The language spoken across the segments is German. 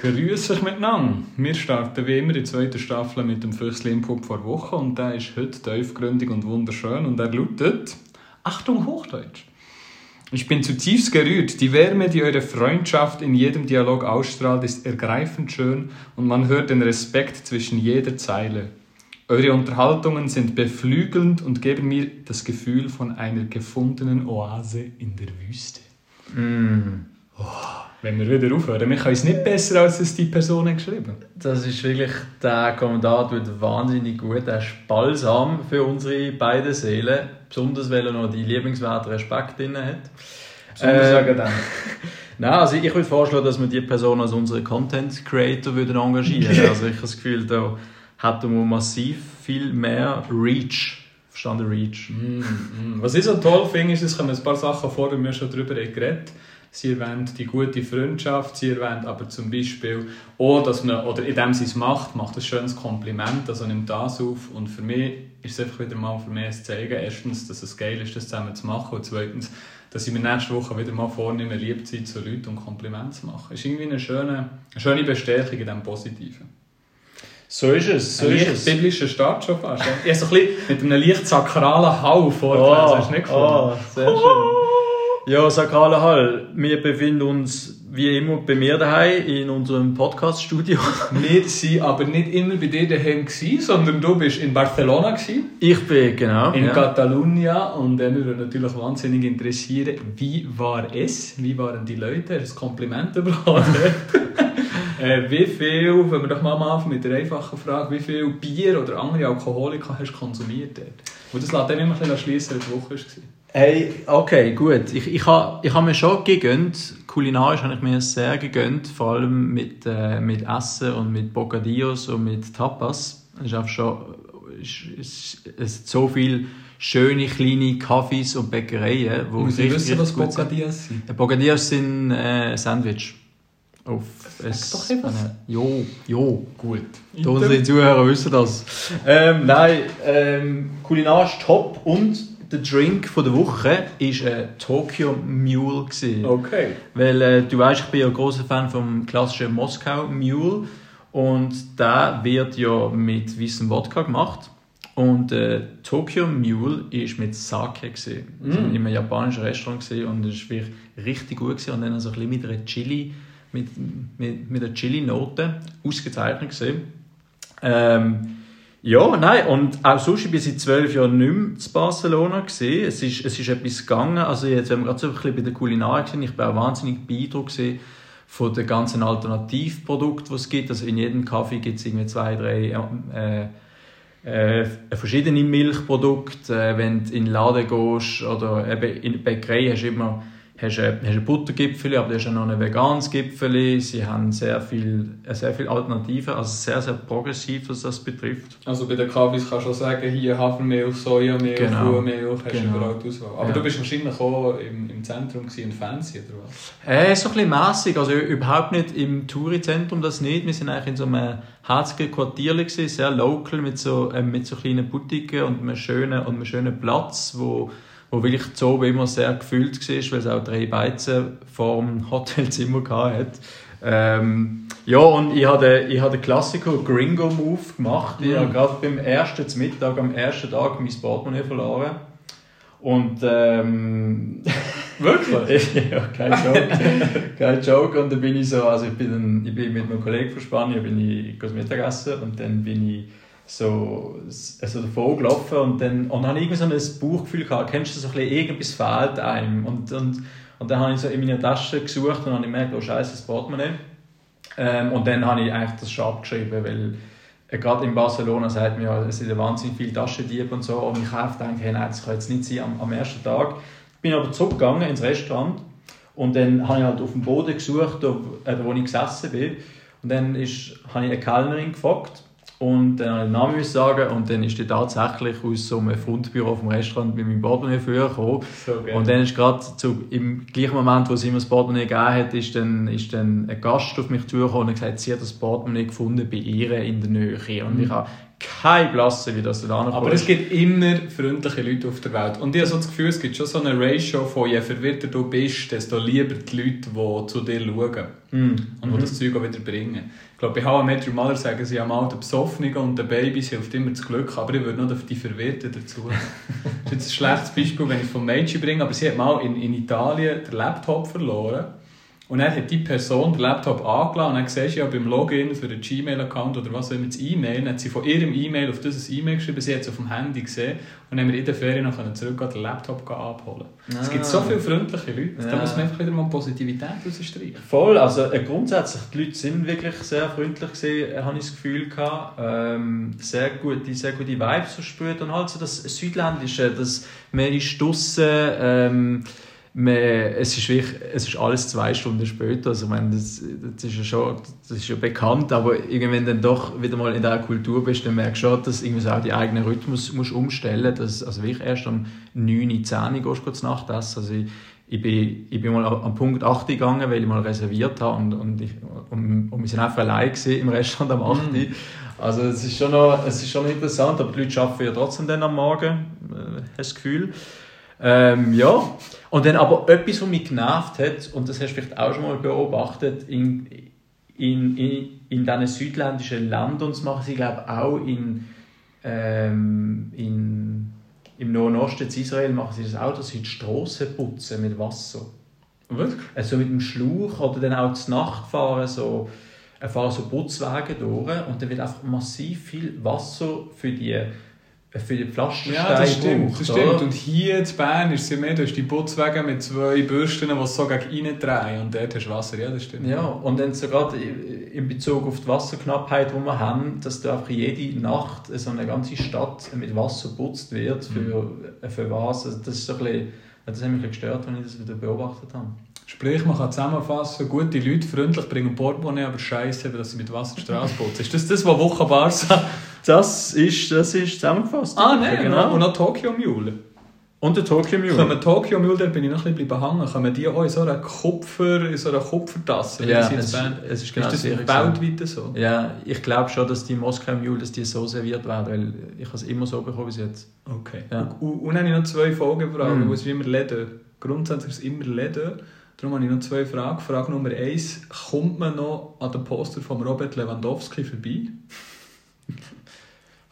Grüß euch miteinander. Wir starten wie immer die zweite Staffel mit dem Füchsli Input vor Woche und der ist heute tiefgründig und wunderschön und er lautet Achtung Hochdeutsch. Ich bin zutiefst gerührt. Die Wärme, die eure Freundschaft in jedem Dialog ausstrahlt, ist ergreifend schön und man hört den Respekt zwischen jeder Zeile. Eure Unterhaltungen sind beflügelnd und geben mir das Gefühl von einer gefundenen Oase in der Wüste. Mm. Oh, wenn wir wieder aufhören, wir können es nicht besser, als es die Person hat geschrieben Das ist wirklich, der Kommentar tut wahnsinnig gut. Er ist balsam für unsere beiden Seelen. Besonders, weil er noch die liebenswerten Respekt drin hat. Besonders Ähm, wegen. Nein, also ich würde vorschlagen, dass wir die Person als unsere Content Creator würden engagieren Also ich habe das Gefühl, da hätten wir massiv viel mehr Reach. Verstanden, Reach? Mm, mm. Was ich so toll finde, ist, es kommen ein paar Sachen vor, wir schon darüber haben geredet Sie erwähnt die gute Freundschaft, sie erwähnt aber zum Beispiel auch, dass man, oder indem sie es macht, macht ein schönes Kompliment, also nimmt das auf. Und für mich ist es einfach wieder mal für mich ein Zeigen, erstens, dass es geil ist, das zusammen zu machen und zweitens, dass ich mir nächste Woche wieder mal vornehme, lieb zu sein zu Leuten und Komplimente zu machen. Das ist irgendwie eine schöne, eine schöne Bestärkung in dem Positiven. So ist es, so ein ist es. biblischer Start schon fast. Ich habe so ein bisschen mit einem leicht sakralen Hau vorgelesen, Oh, hast du nicht gefunden? oh, sehr schön. Ja, Sakrale Hall, wir befinden uns wie immer bei mir daheim in unserem Podcast-Studio. Wir waren aber nicht immer bei dir daheim, gewesen, sondern du bist in Barcelona, gewesen, Ich bin, genau. in ja. Catalunya. Und äh, mich würde natürlich wahnsinnig interessieren, wie war es? Wie waren die Leute? Hast du ein Kompliment bekommen? äh, wie viel, wenn wir doch mal am Anfang mit der einfachen Frage, wie viel Bier oder andere Alkoholika hast du konsumiert dort? Und das lässt dann immer ein bisschen schliessen, wie die Woche war. Hey, okay, gut. Ich, ich habe ich ha mir schon gegönnt, kulinarisch habe ich mir sehr gegönnt, vor allem mit, äh, mit Essen und mit Bocadillos und mit Tapas. Es ist einfach schon es sind so viele schöne kleine Kaffees und Bäckereien, wo Muss ich wissen, was gut sind. Bocadillas sind? Äh, Bocadillos sind äh, Sandwich. Auf Sag doch etwas. Jo, jo. Gut. Unsere Zuhörer wissen das. Ähm, nein, ähm, kulinarisch top und der Drink von der Woche war ein Tokyo Mule. Gewesen. Okay. Weil äh, du weißt, ich bin ja ein großer Fan vom klassischen Moskau Mule und der wird ja mit weißem Wodka gemacht. Und äh, Tokyo Mule ist mit Sake gewesen. Also in einem japanischen Restaurant gewesen und es war richtig gut gewesen. und dann so ein bisschen mit einer Chili, mit, mit, mit einer Chili-Note ausgezeichnet gewesen. Ähm, ja, nein, und auch sonst, ich bin seit zwölf Jahren nicht mehr zu Barcelona gesehen. Es ist, es ist etwas gegangen, also jetzt, wenn wir gerade so ein bisschen bei der Kulinarik sind, ich bin auch wahnsinnig beeindruckt gewesen von den ganzen Alternativprodukten, die es gibt. Also in jedem Kaffee gibt es irgendwie zwei, drei äh, äh, verschiedene Milchprodukte. Äh, wenn du in den Laden gehst oder eben in der Bäckerei hast du immer hast du, hast du Buttergipfel, aber du hast auch noch ein veganes Gipfel. Sie haben sehr viel, äh, sehr viel Alternativen, also sehr, sehr progressiv, was das betrifft. Also bei den Kaffees kannst du auch sagen, hier Hafermilch, Sojamilch, Genau. Kuhmilch, hast du Genau. überall die Auswahl. Aber Ja. du bist wahrscheinlich auch im, im Zentrum in Fancy, oder was? Äh, so ein bisschen mässig, also überhaupt nicht im Touri-Zentrum, das nicht. Wir sind eigentlich in so einem herzigen Quartier, gewesen, sehr local, mit so, äh, mit so kleinen Boutiquen und einem schönen, und einem schönen Platz, wo, wo wirklich so oben immer sehr gefüllt war, weil es auch drei Beizen vor dem Hotelzimmer hatte. Ähm, ja, und ich habe den, ich den Klassiker Gringo Move gemacht. Ich habe gerade beim ersten zum Mittag, am ersten Tag, mein Portemonnaie verloren. Und ähm, Wirklich? ja, kein Joke. kein Joke. Und dann bin ich so, also ich bin, ich bin mit einem Kollegen von Spanien, bin ich gehe Mittagessen und dann bin ich so, also davor gelaufen und dann, und dann habe ich irgendwie so ein Bauchgefühl gehabt, kennst du so ein bisschen, irgendwas fehlt einem. Und, und, und dann habe ich so in meiner Tasche gesucht und habe ich gemerkt, oh scheiße, das Portemonnaie. Ähm, und dann habe ich eigentlich das schon abgeschrieben, weil äh, gerade in Barcelona sagt man ja, es sind wahnsinnig viele Taschendiebe und so. Und ich habe gedacht, hey, nein, das kann jetzt nicht sein am, am ersten Tag. Bin aber zurückgegangen ins Restaurant und dann habe ich halt auf dem Boden gesucht, da, äh, wo ich gesessen bin. Und dann ist, habe ich eine Kellnerin gefragt und dann habe ich den Namen sagen und dann ist die tatsächlich aus so einem Fundbüro vom Restaurant mit meinem Portemonnaie vorgekommen. So geil. Und dann ist gerade zu, im gleichen Moment, wo sie mir das Portemonnaie gegeben hat, ist dann, ist dann ein Gast auf mich zugekommen und hat gesagt, sie hat das Portemonnaie gefunden bei ihr in der Nähe. Und ich habe keine Blasse, wie das da Aber es gibt immer freundliche Leute auf der Welt. Und ich habe so das Gefühl, es gibt schon so eine Ratio von je verwirrter du bist, desto lieber die Leute, die zu dir schauen. Mm. Und die das Zeug auch wieder bringen. Ich glaube, bei How I Met Your Mother sagen sie einmal, der Besoffene und der Baby hilft immer das Glück, aber ich würde noch die Verwirrten dazu. das ist jetzt ein schlechtes Beispiel, wenn ich vom Mädchen bringe, aber sie hat mal in, in Italien den Laptop verloren. Und dann hat die Person den Laptop angeladen und dann siehst du ja beim Login für den Gmail-Account oder was auch immer, das E-Mail, dann hat sie von ihrem E-Mail auf dieses E-Mail geschrieben, sie hat es auf dem Handy gesehen und dann haben wir in der Ferien noch zurückgehen den Laptop abholen ah. Es gibt so viele freundliche Leute, ja. da muss man einfach wieder mal Positivität rausstreichen. Voll, also äh, grundsätzlich, die Leute sind wirklich sehr freundlich gewesen, äh, habe ich das Gefühl gehabt. Ähm, sehr gute, sehr gute Vibes verspürt und halt so das Südländische, das man ist draussen, ähm, man, es, ist wirklich, es ist alles zwei Stunden später. Also, ich meine, das, das, ist ja schon das ist ja bekannt, aber irgendwann dann doch wieder mal in dieser Kultur bist, dann merkst du schon, dass du auch die eigenen Rhythmus musst umstellen musst. Also wirklich erst um 9, 10 Uhr gehst du Nacht essen. Also ich, ich, bin, ich bin mal am Punkt 8 gegangen, weil ich mal reserviert habe und, und, ich, und, und wir sind einfach allein im Restaurant am 8 mm. Also es ist, schon noch, es ist schon interessant, aber die Leute arbeiten ja trotzdem dann am Morgen, äh, hast das Gefühl. Ähm, ja, und dann aber etwas, was mich genervt hat, und das hast du vielleicht auch schon mal beobachtet, in, in, in, in diesen südländischen Ländern, und das machen sie, glaube ich, auch in, ähm, in, im Nahen Osten in Israel, machen sie das auch, dass sie die Strassen putzen mit Wasser. Wirklich? Also mit dem Schlauch oder dann auch zur Nacht fahren, so, äh, fahren so Putzwege durch und dann wird einfach massiv viel Wasser für die für die Pflastersteine Ja, das stimmt. Braucht, das stimmt. Und hier in Bern ist es ja mehr, du hast die Putzwege mit zwei Bürsten, die so gegen rein drehen und dort hast du Wasser. Ja, das stimmt. Ja, und dann sogar in Bezug auf die Wasserknappheit, die wir haben, dass da einfach jede Nacht so eine ganze Stadt mit Wasser putzt wird. Für, mhm. für was? Also das, ist so ein bisschen, das hat mich gestört, als ich das wieder beobachtet habe. Sprich, man kann zusammenfassen, gute Leute, freundlich, bringen Portemonnaie, aber scheiße, dass sie mit Wasser die Straße putzen. Ist das das, was Woche Barca... Das ist, das ist zusammengefasst. Ah, nein, genau. Und noch Tokyo Mule. Und der Tokyo Mule. Kommen Tokyo Mule, da bin ich noch ein bisschen hängen, kommen die auch in so einer Kupfer, in so einer Kupfertasse? Ja, es, es ist genau ist das weltweit so? Ja, ich glaube schon, dass die Moskau Mule, dass die so serviert werden, weil ich es immer so bekommen bis jetzt. Okay. Ja. Und, und, dann habe ich noch zwei Folgefragen, mm. wo es immer Läden. Grundsätzlich ist es immer Läden. Darum habe ich noch zwei Fragen. Frage Nummer eins, kommt man noch an den Poster von Robert Lewandowski vorbei?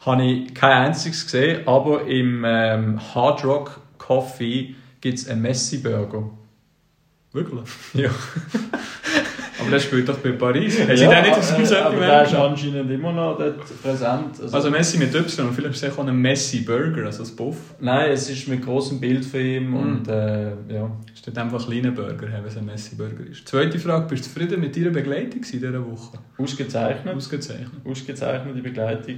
Habe ich kein einziges gesehen, aber im ähm, Hard Rock Coffee gibt es einen Messi-Burger. Wirklich? Ja. aber der spielt doch bei Paris. Haben ja, nicht das äh, aber der ist anscheinend immer noch dort präsent. Also, also Messi mit Y, vielleicht ist es auch ein Messi-Burger, also ein Buff. Nein, es ist mit großem Bild von ihm mm. und äh, ja. Es steht einfach ein kleiner Burger, wenn es ein Messi-Burger ist. Zweite Frage, bist du zufrieden mit deiner Begleitung in dieser Woche? Ausgezeichnet. Ausgezeichnet. Ausgezeichnete Begleitung.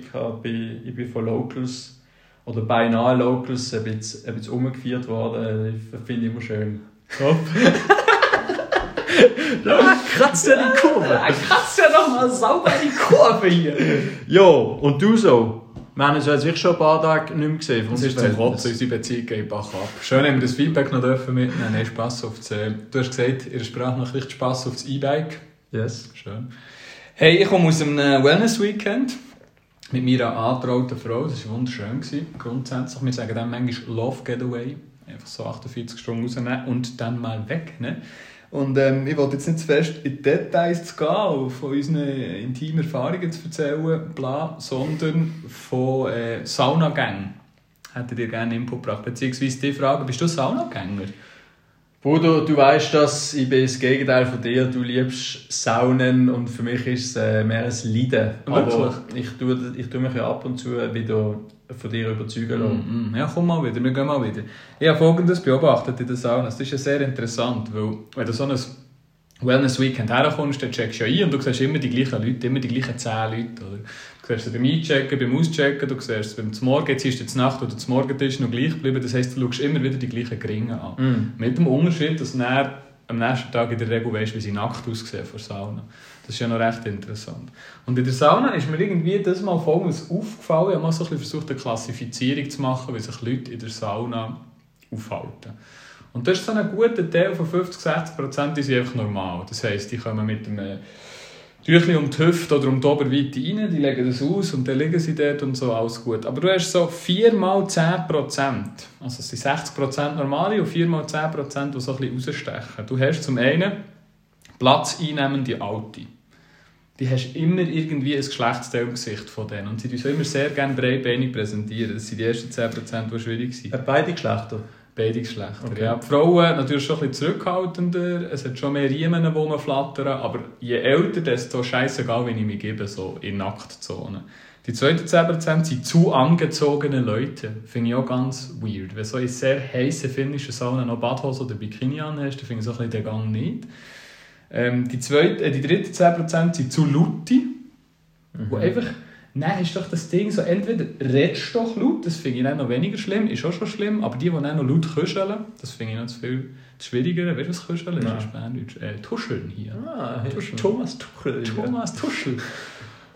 Ich bin von Locals oder beinahe Locals ein bisschen, ein bisschen umgeführt worden. Ich finde ich immer schön. Top. Da kratzt ja die Kurve. Da kratzt ja doch mal sauber die Kurve hier. Jo, und du so? Wir haben uns jetzt wirklich schon ein paar Tage nicht mehr gesehen. Das ist zum Kotzen, unsere Beziehung geht Bach ab. Schön, haben wir das Feedback noch dürfen mitnehmen. Nein, Spass auf das, äh, Du hast gesagt, ihr Sprachnachricht Spass auf das E-Bike. Yes. Schön. Hey, ich komme aus einem Wellness-Weekend mit meiner angetrauten Frau. Das war wunderschön. Grundsätzlich, wir sagen dann manchmal Love Getaway. Einfach so 48 Stunden rausnehmen und dann mal weg. Ne? Und ähm, ich wollte jetzt nicht zu fest in die Details zu gehen, von unseren intimen Erfahrungen zu erzählen, bla, sondern von äh, Saunagängen. Hätte dir gerne Input gebracht. Beziehungsweise die Frage, bist du Saunagänger? Bruder, du weißt, dass ich bin das Gegenteil von dir. Du liebst Saunen und für mich ist es äh, mehr ein Leiden. Wirklich? Aber ich tue, ich tue mich ja ab und zu wieder von dir überzeugen lassen. Mm, mm. Ja, komm mal wieder, wir gehen mal wieder. Ich habe Folgendes beobachtet in der Sauna. Das ist ja sehr interessant, weil wenn du so ein Wellness-Weekend herkommst, dann checkst du ja ein und du siehst immer die gleichen Leute, immer die gleichen zehn Leute. Oder? Du siehst sie beim Einchecken, beim Auschecken, du siehst beim Morgen, jetzt ist es Nacht oder zum Morgentisch noch gleich geblieben. Das heisst, du schaust immer wieder die gleichen Gringe an. Mm. Mit dem Unterschied, dass du am nächsten Tag in der Regel weißt, wie sie nackt aussehen vor Sauna. Das ist ja noch recht interessant. Und in der Sauna ist mir irgendwie das mal folgendes aufgefallen. Ich habe mal so ein bisschen versucht, eine Klassifizierung zu machen, wie sich Leute in der Sauna aufhalten. Und das ist so ein guter Teil von 50-60 Prozent, die sind einfach normal. Das heisst, die kommen mit einem Tüchli um die Hüfte oder um die Oberweite rein, die legen das aus und dann liegen sie dort und so, alles gut. Aber du hast so 4 mal 10 Prozent. Also es sind 60 Prozent normale und 4 mal 10 Prozent, die so ein bisschen rausstechen. Du hast zum einen platzeinnehmende Alte. Die hast immer irgendwie ein Geschlechtsteil im Gesicht von denen. Und sie tun immer sehr gerne breitbeinig präsentieren. Das sind die ersten 10 Prozent, die schwierig. Äh, Beide Geschlechter? Beide Geschlechter. Okay. Ja, die Frauen natürlich schon ein bisschen zurückhaltender, es hat schon mehr Riemen, die rumflattern, aber je älter, desto scheißegal, wenn ich mich gebe, so in Nacktzone. Die zweiten 10% sind zu angezogene Leute. Finde ich auch ganz weird. Wenn so in sehr heißen finnischen Saunen noch Badhose oder Bikini anhast, dann finde ich so ein bisschen den Gang nicht. Ähm, die, zweite, äh, die dritten 10% sind zu laute, wo einfach... Nein, ist doch das Ding so, entweder redest du doch laut, das finde ich dann noch weniger schlimm, ist auch schon schlimm, aber die, die dann noch laut kuscheln, das finde ich noch zu viel schwieriger. Weißt du, was kuscheln ist? In Spanisch? Äh, tuscheln hier. Ah, Tuschel. Thomas Tuchel. Thomas Tuschel.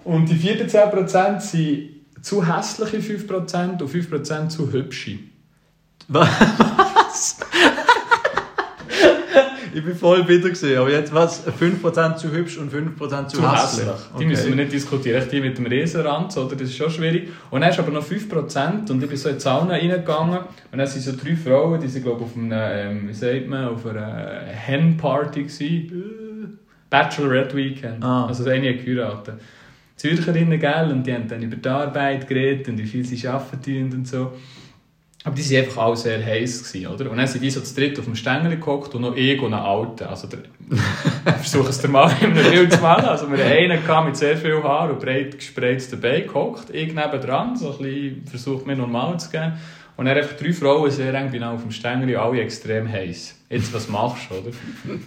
Und die vierten 10% sind zu hässliche 5% und 5% zu hübsche. Was? ich bin voll bitter gesehen, aber jetzt was? 5% zu hübsch und 5% zu, Zu hässlich. hässlich. Die müssen wir nicht diskutieren. Die mit dem Riesenrand, oder? das ist schon schwierig. Und dann hast du aber noch 5% und ich bin so in die Sauna reingegangen und dann sind so drei Frauen, die sind glaube ich auf einer, ähm, wie sagt man, auf einer Hen-Party gewesen. Bachelorette Weekend. Ah. Also eine hat geheiratet. Zürcherinnen, gell, und die haben dann über die Arbeit geredet und wie viel sie arbeiten und so. Aber die waren einfach alle sehr heiß, gewesen, oder? Und dann sind die so zu dritt auf dem Stängel gehockt und noch ich und ein Alter. Also, der, ich versuche es dir mal in einem Bild zu malen. Also, wir hatten einen gehabt mit sehr viel Haar und breit gespreizten Beinen gehockt. Ich nebendran, so ein bisschen versucht mir normal zu gehen. Und dann einfach drei Frauen sehr eng genau auf dem Stängel, alle extrem heiß. Jetzt, was machst du, oder?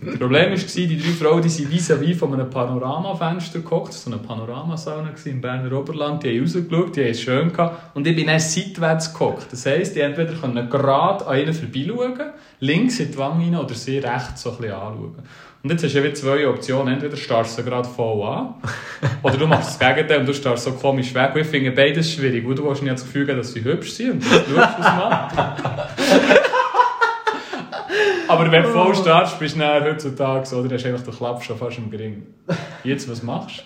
Das Problem war, die drei Frauen, die sind vis-à-vis von einem Panoramafenster gehockt, so eine Panoramasauna im Berner Oberland, die haben rausgeschaut, die haben es schön gehabt, und ich bin dann seitwärts gehockt. Das heisst, die entweder können gerade an ihnen vorbeischauen, links in die Wange rein, oder sie rechts so ein bisschen anschauen. Und jetzt hast du eben zwei Optionen, entweder starrst du gerade voll an, oder du machst das Gegenteil und du starrst so komisch weg. Und ich finde beides schwierig, weil du hast nicht das Gefühl dass sie hübsch sind, und du schaust es mal. Aber wenn du voll startest, bist du dann heutzutage so, oder hast du einfach den Klapp schon fast im Gring. Jetzt, was machst du?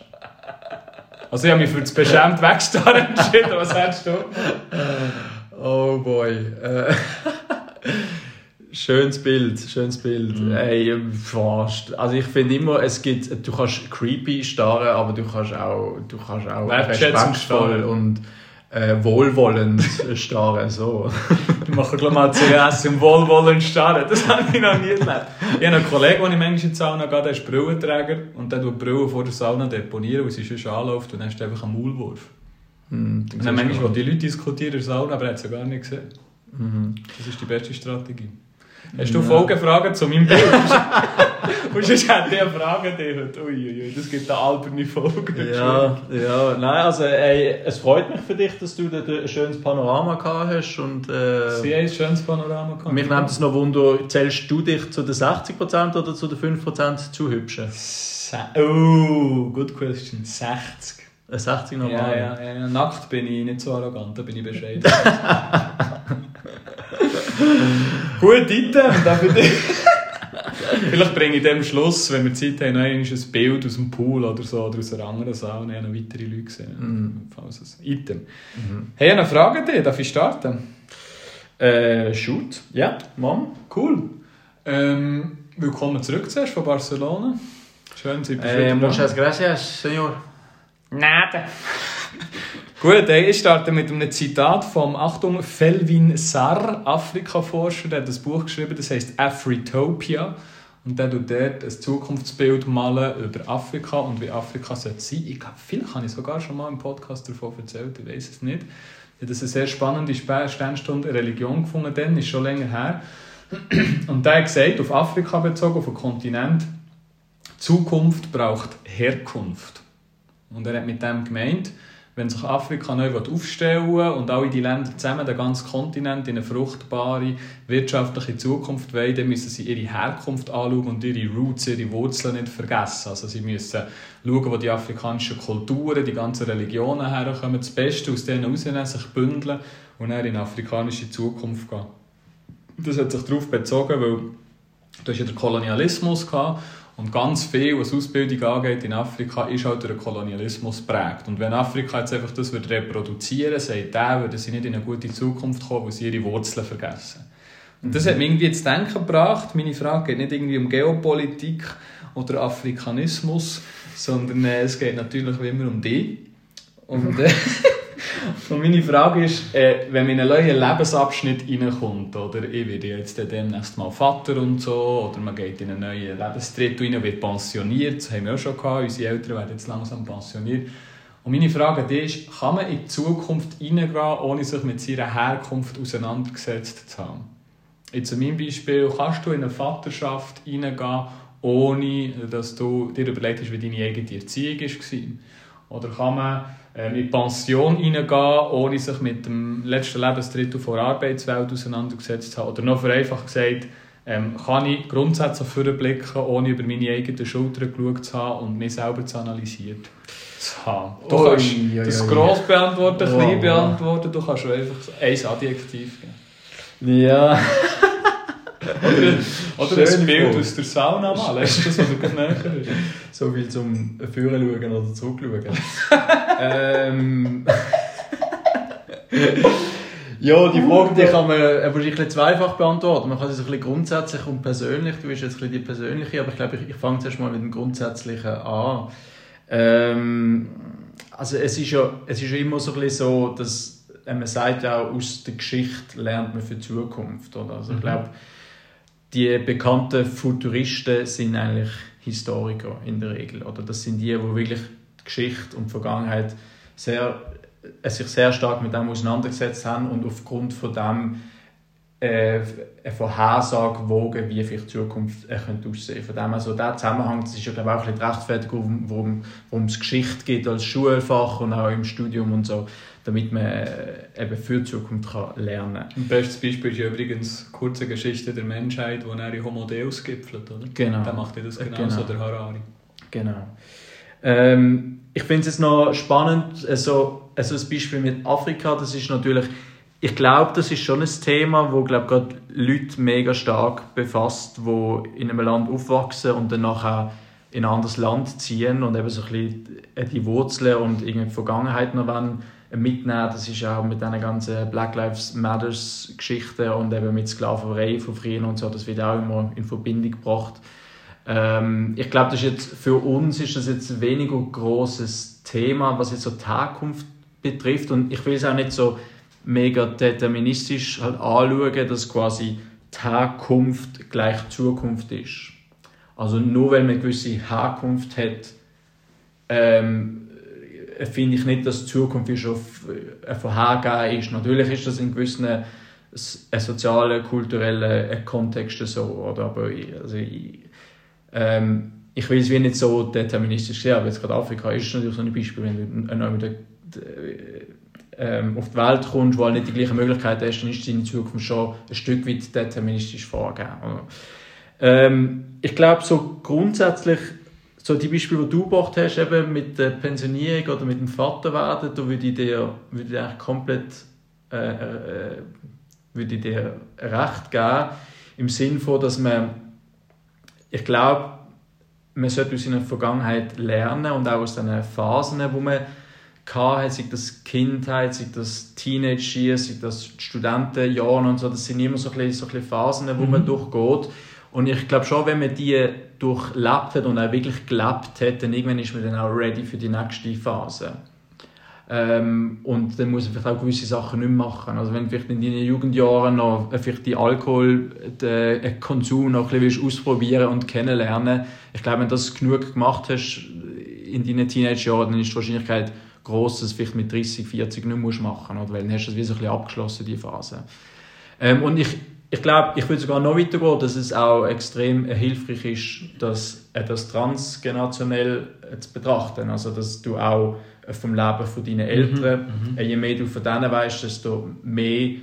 Also ich habe mich für das beschämt wegstarren entschieden, was hättest du? Oh boy. Schönes Bild, schönes Bild. Ey, fast. Also ich finde immer, es gibt, du kannst creepy starren, aber du kannst auch, du kannst auch respektvoll und äh, wohlwollend starren. So. Wir machen gleich mal CS im Wohlwollen starren. Das habe ich noch nie erlebt. Ich habe einen Kollegen, den ich manchmal in die Sauna gehe, der ist Brillenträger und der tut die Brille vor der Sauna deponieren, weil sie schon anläuft und dann hast du einfach einen Maulwurf. Hm, Und dann manchmal, wo die Leute diskutieren in der Sauna, aber er hat es ja gar nicht gesehen. Das ist die beste Strategie. Hast du Folgefragen zu meinem Bild? Und sonst hätte ich eine Frage dich heute. Uiuiui, das gibt eine alberne Folge. Ja, ja, nein, also ey, es freut mich für dich, dass du da ein schönes Panorama gehabt hast und äh, Sie haben ein schönes Panorama gehabt. mich nimmt es noch Wunder, zählst du dich zu den 60% oder zu den 5% zu hübschen? Oh, good question. 60. Äh, 60 Ja, normal. ja, ja, ja. Nackt bin ich nicht so arrogant, da bin ich bescheiden. Gut, Item, dich- Vielleicht bringe ich dem Schluss, wenn wir Zeit haben, noch ein Bild aus dem Pool oder so, oder aus einer anderen Sauna. Ich habe noch weitere Leute gesehen. Mhm. Falls es- Item. Hey, ich habe eine Frage dich. Darf ich starten? Äh, shoot. Ja, Mom. Cool. Ähm, willkommen zurück zuerst von Barcelona. Schön, Sie Äh, muchas gracias, señor. Nada. Gut, ey, ich starte mit einem Zitat vom, Achtung, Felvin Sarr, Afrika-Forscher, der hat das Buch geschrieben, das heißt Afritopia. Und der tut dort ein Zukunftsbild malen über Afrika und wie Afrika sollte sein. Ich, glaub, vielleicht habe ich sogar schon mal im Podcast davon erzählt, ich weiß es nicht. Ich habe eine sehr spannende Sternstunde Religion gefunden, dann ist schon länger her. Und der hat gesagt, auf Afrika bezogen, auf den Kontinent, Zukunft braucht Herkunft. Und er hat mit dem gemeint, wenn sich Afrika neu aufstellen will und alle die Länder zusammen, der ganze Kontinent, in eine fruchtbare wirtschaftliche Zukunft wollen, dann müssen sie ihre Herkunft anschauen und ihre Roots, ihre Wurzeln nicht vergessen. Also sie müssen schauen, wo die afrikanischen Kulturen, die ganzen Religionen herkommen, das Beste aus denen herausnehmen, sich bündeln und dann in eine afrikanische Zukunft gehen. Das hat sich darauf bezogen, weil du hast ja den Kolonialismus gehabt Und ganz viel, was Ausbildung angeht in Afrika, ist halt durch den Kolonialismus prägt. Und wenn Afrika jetzt einfach das reproduzieren würde, sagt der, würden sie nicht in eine gute Zukunft kommen, weil sie ihre Wurzeln vergessen. Und das hat mich irgendwie zu denken gebracht. Meine Frage geht nicht irgendwie um Geopolitik oder Afrikanismus, sondern äh, es geht natürlich wie immer um dich. Und, äh, und meine Frage ist, äh, wenn man in einen neuen Lebensabschnitt reinkommt, oder ich werde jetzt demnächst mal Vater und so, oder man geht in einen neuen Lebenstritt rein und wird pensioniert, das haben wir auch schon gehabt, unsere Eltern werden jetzt langsam pensioniert. Und meine Frage ist, kann man in die Zukunft reingehen, ohne sich mit seiner Herkunft auseinandergesetzt zu haben? Jetzt in meinem Beispiel, kannst du in eine Vaterschaft reingehen, ohne dass du dir überlegt hast, wie deine eigene Erziehung war? Oder kann man in die Pension reingehen, ohne sich mit dem letzten Lebensdrittel vor der Arbeitswelt auseinandergesetzt zu haben? Oder noch vereinfacht gesagt, ähm, kann ich grundsätzlich vorblicken, ohne über meine eigenen Schultern geschaut zu haben und mich selber zu analysieren? Zu haben. Du Ui, kannst ui, das ui. gross beantworten, Oh, klein beantworten, du kannst einfach ein Adjektiv geben. Ja. Oder, oder ein Bild aus der Sauna mal, du, das, was du näher ist. So viel zum Führen schauen oder zurückschauen. ähm. ja, die Frage die kann man äh, wahrscheinlich zweifach beantworten. Man kann sie so ein bisschen grundsätzlich und persönlich. Du bist jetzt ein bisschen die persönliche, aber ich glaube, ich, ich fange zuerst mal mit dem Grundsätzlichen an. Ähm, also es ist, ja, es ist ja immer so, ein bisschen so, dass äh, man sagt ja auch, aus der Geschichte lernt man für die Zukunft. Oder? Also ich glaube, die bekannten Futuristen sind eigentlich Historiker in der Regel. Oder das sind die, die wirklich die Geschichte und die Vergangenheit sehr, äh, sich sehr stark mit dem auseinandergesetzt haben und aufgrund von dem äh, eine Vorhersage wogen, wie vielleicht die Zukunft äh, könnte aussehen Von dem also der Zusammenhang, das ist ja glaube auch ein bisschen die Rechtfertigung, warum es Geschichte gibt als Schulfach und auch im Studium und so, damit man äh, eben für die Zukunft kann lernen kann. Bestes Beispiel ist ja übrigens die kurze Geschichte der Menschheit, die er in Homo Deus gipfelt, oder? Genau. Der macht ja das genauso, Genau. der Harari. Genau. Ähm, ich finde es jetzt noch spannend, also, also das Beispiel mit Afrika, das ist natürlich, ich glaube, das ist schon ein Thema, wo glaube gerade Leute mega stark befasst, wo in einem Land aufwachsen und dann nachher in ein anderes Land ziehen und eben so ein bisschen die Wurzeln und irgendwie die Vergangenheit noch wollen mitnehmen. Das ist auch mit diesen ganzen Black Lives Matters Geschichten und eben mit Sklaverei von früher und so, das wird auch immer in Verbindung gebracht. Ähm, ich glaube, das ist jetzt für uns ist das jetzt weniger großes Thema, was jetzt so die Herkunft betrifft. Und ich will es auch nicht so mega deterministisch halt anschauen, dass quasi Herkunft gleich Zukunft ist. Also nur weil man eine gewisse Herkunft hat, ähm, finde ich nicht, dass die Zukunft schon f- äh, vorhergegeben ist. Natürlich ist das in gewissen äh, sozialen, kulturellen äh, Kontexten so. Oder? Aber ich, also ich, ähm, ich will es wie nicht so deterministisch sehen, aber jetzt gerade Afrika ist natürlich so ein Beispiel, wenn du mit ähm, auf die Welt kommst, wo halt nicht die gleichen Möglichkeiten hast, dann ist deine Zukunft schon ein Stück weit deterministisch vorgegeben. Ähm, ich glaube, so grundsätzlich, so die Beispiele, die du gebracht hast, eben mit der Pensionierung oder mit dem Vaterwerden, da würde ich dir, würde ich dir komplett äh, äh, würde ich dir recht geben, im Sinn von, dass man, ich glaube, man sollte aus seiner Vergangenheit lernen und auch aus den Phasen, wo man hatte, sei das Kindheit, sei das Teenage-Jahre, sei das Studentenjahre und so, das sind immer so ein bisschen, so ein bisschen Phasen, wo man durchgeht. Und ich glaube schon, wenn man die durchlebt hat und auch wirklich gelebt hat, dann irgendwann ist man dann auch ready für die nächste Phase. Ähm, und dann muss man vielleicht auch gewisse Sachen nicht mehr machen. Also wenn du vielleicht in deinen Jugendjahren noch äh, vielleicht die Alkohol, den äh, Konsum noch ein bisschen ausprobieren und kennenlernen, ich glaube, wenn du das genug gemacht hast in deinen Teenagerjahren, dann ist die Wahrscheinlichkeit groß, dass du vielleicht mit 30, 40 nicht mehr machen musst, weil dann hast du das wie so ein bisschen abgeschlossen, die Phase. Ähm, und ich, ich glaube, ich würde sogar noch weiter gehen, dass es auch extrem hilfreich ist, das, äh, das transgenerationell äh, zu betrachten. Also, dass du auch äh, vom Leben von deinen Eltern, äh, je mehr du von denen weißt, desto mehr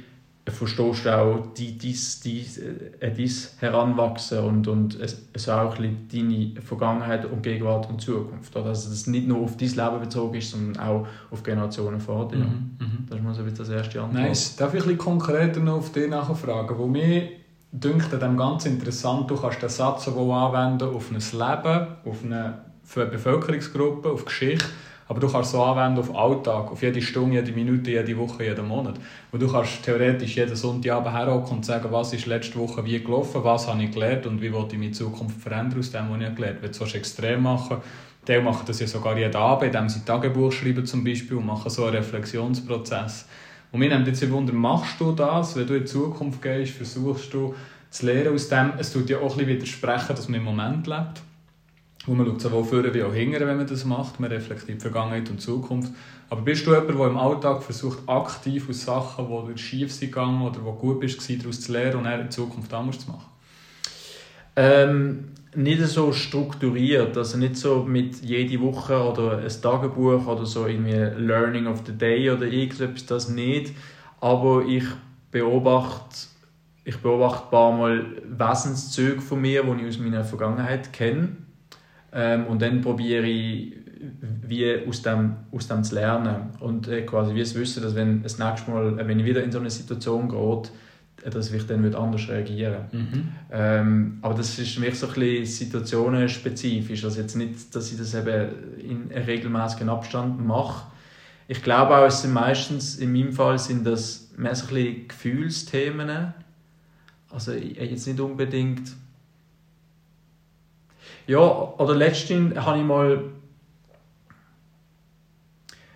verstehst du auch die, dies, dies, äh, dies Heranwachsen und, und es, es auch ein deine Vergangenheit und Gegenwart und Zukunft. Oder? Also, dass es nicht nur auf dein Leben bezogen ist, sondern auch auf Generationen vor dir. Mhm, mhm. Das ist mal so ein bisschen das erste Antwort. Nice. Darf ich ein bisschen konkreter noch auf dich nachfragen? Wo mich dünkt dem ganz interessant, du kannst den Satz sowohl anwenden auf ein Leben, auf eine, für eine Bevölkerungsgruppe, auf Geschichte, aber du kannst so anwenden auf Alltag, auf jede Stunde, jede Minute, jede Woche, jeden Monat. Und du kannst theoretisch jeden Sonntagabend herhocken und sagen, was ist letzte Woche wie gelaufen, was habe ich gelernt und wie wollte ich meine Zukunft verändern aus dem, was ich gelernt habe. Wenn du es extrem machen die machen das ja sogar jeden Abend, indem sie Tagebuch schreiben zum Beispiel und machen so einen Reflexionsprozess. Und mir nimmt jetzt ein Wunder, machst du das, wenn du in die Zukunft gehst, versuchst du zu lernen aus dem, es tut ja auch ein bisschen widersprechen, dass man im Moment lebt. Wo man schaut sowohl vorne wie auch hinten, wenn man das macht. Man reflektiert Vergangenheit und Zukunft. Aber bist du jemand, der im Alltag versucht, aktiv aus Sachen, die schief sind gegangen oder wo gut bist, daraus zu lernen und in Zukunft anders zu machen? Ähm, nicht so strukturiert, also nicht so mit jede Woche oder ein Tagebuch oder so irgendwie Learning of the Day oder irgendetwas, das nicht. Aber ich beobachte, ich beobachte ein paar Mal Wesenszüge von mir, die ich aus meiner Vergangenheit kenne ähm, und dann probiere ich, wie aus dem, aus dem zu lernen. Und äh, quasi wie es wissen, dass wenn das nächste Mal, äh, wenn ich wieder in so eine Situation gehe, äh, dass ich dann anders reagieren mhm. ähm, Aber das ist für mich so ein bisschen situationenspezifisch. Also jetzt nicht, dass ich das eben in regelmäßigen Abstand mache. Ich glaube auch, es sind meistens, in meinem Fall sind das mehr so ein bisschen Gefühlsthemen. Also jetzt nicht unbedingt ja, oder letztens habe ich mal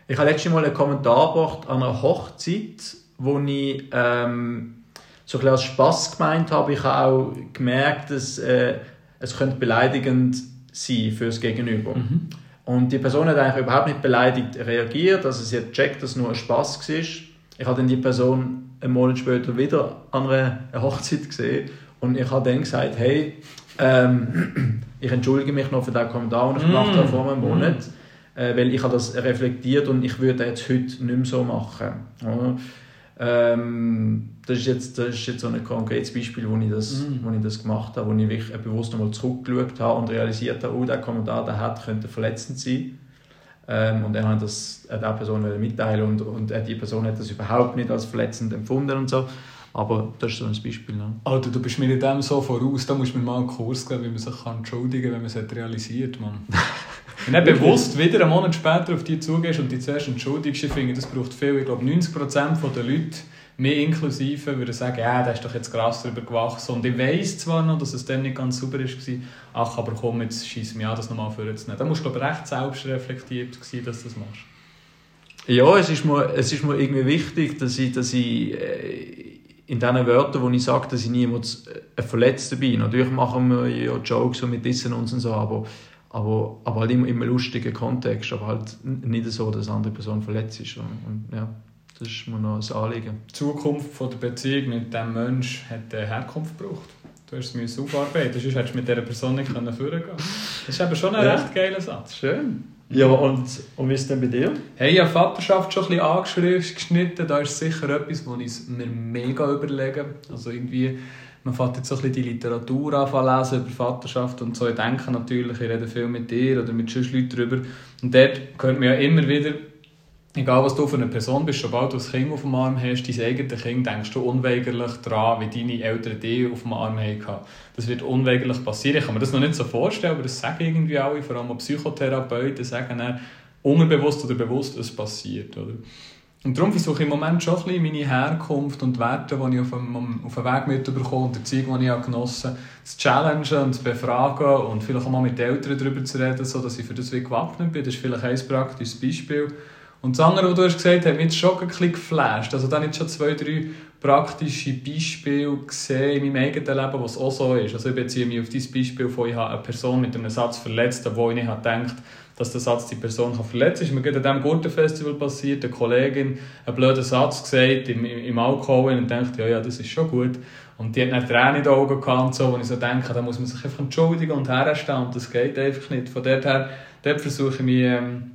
ich habe letztens mal einen Kommentar gebracht an einer Hochzeit, wo ich ähm, so ein als Spass gemeint habe. Ich habe auch gemerkt, dass äh, es könnte beleidigend sein für das Gegenüber. Mhm. Und die Person hat eigentlich überhaupt nicht beleidigt reagiert, also sie hat gecheckt, dass es nur ein Spass war. Ich habe dann die Person einen Monat später wieder an einer Hochzeit gesehen und ich habe dann gesagt, hey, ähm, ich entschuldige mich noch für den Kommentar, den ich gemacht habe vor einem Monat, mm. äh, weil ich habe das reflektiert und ich würde jetzt heute nicht mehr so machen. Ja. Ähm, das, ist jetzt, das ist jetzt so ein konkretes Beispiel, wo ich das, mm. wo ich das gemacht habe, wo ich wirklich bewusst nochmal zurückgeschaut habe und realisiert habe, oh, der Kommentar, der hat, könnte verletzend sein. Ähm, und dann hat das der Person mitteilen und, und die Person hat das überhaupt nicht als verletzend empfunden und so. Aber das ist so ein Beispiel. Ne? Alter, du bist mir in dem so voraus, da musst du mir mal einen Kurs geben, wie man sich kann entschuldigen kann, wenn man es realisiert. Man. Wenn du bewusst wieder einen Monat später auf dich zugehst und dich zuerst entschuldigst, ich finde, das braucht viel. Ich glaube, 90% der Leute, mehr inklusive, würden sagen, ja, der ist doch jetzt krass darüber gewachsen. Und ich weiss zwar noch, dass es dann nicht ganz sauber war, ach, aber komm, jetzt schieß mir an, das nochmal vorzunehmen. Da musst du, glaube ich, recht selbstreflektiert sein, dass du das machst. Ja, es ist mir, es ist mir irgendwie wichtig, dass ich, dass ich äh, in diesen Wörtern, wo ich sage, dass ich niemals ein Verletzter bin. Natürlich machen wir ja Jokes so mit Dissen und so, aber, aber, aber halt immer im lustigen Kontext, aber halt nicht so, dass eine andere Person verletzt ist. Und, und ja, das ist mir noch ein Anliegen. Die Zukunft von der Beziehung mit diesem Menschen hat eine Herkunft gebraucht. Du hast es aufarbeiten sonst hättest du mit dieser Person nicht vorgehen können. Das ist aber schon ein ja. recht geiler Satz. Schön. Ja, und, und wie ist es denn bei dir? Hey, ich habe Vaterschaft schon ein bisschen angeschnitten. Da ist sicher etwas, wo ich mir mega überlege. Also irgendwie, man fängt jetzt so ein bisschen die Literatur an lesen über Vaterschaft und so. Ich denke natürlich, ich rede viel mit dir oder mit sonst Leuten darüber. Und dort hört man ja immer wieder, egal was du für eine Person bist, sobald du ein Kind auf dem Arm hast, dein eigenes Kind, denkst du unweigerlich daran, wie deine Eltern dich auf dem Arm hatten. Das wird unweigerlich passieren. Ich kann mir das noch nicht so vorstellen, aber das sagen irgendwie alle, vor allem Psychotherapeuten, sagen dann, unbewusst oder bewusst, es passiert. Oder? Und darum versuche ich im Moment schon ein bisschen meine Herkunft und Werte, die ich auf dem, auf dem Weg mitbekomme und die Zeit, die ich genossen habe, zu challengen und zu befragen und vielleicht auch mal mit den Eltern darüber zu reden, sodass ich für das wie gewappnet bin. Das ist vielleicht ein praktisches Beispiel. Und das andere, was du hast gesagt hast, hat mich schon ein bisschen geflasht. Also da habe ich schon zwei, drei praktische Beispiele gesehen in meinem eigenen Leben, was auch so ist. Also ich beziehe mich auf dieses Beispiel, wo ich eine Person mit einem Satz verletzt habe, wo ich nicht gedacht dass der Satz die Person kann. Ist mir gerade an diesem Gurtenfestival passiert, eine Kollegin einen blöden Satz gesagt im, im Alkohol und denkt, ja, ja, das ist schon gut. Und die hat dann Tränen in den Augen gehabt, so, wo ich so denke, da muss man sich einfach entschuldigen und herstellen und das geht einfach nicht. Von dort her, dort versuche ich mich ähm,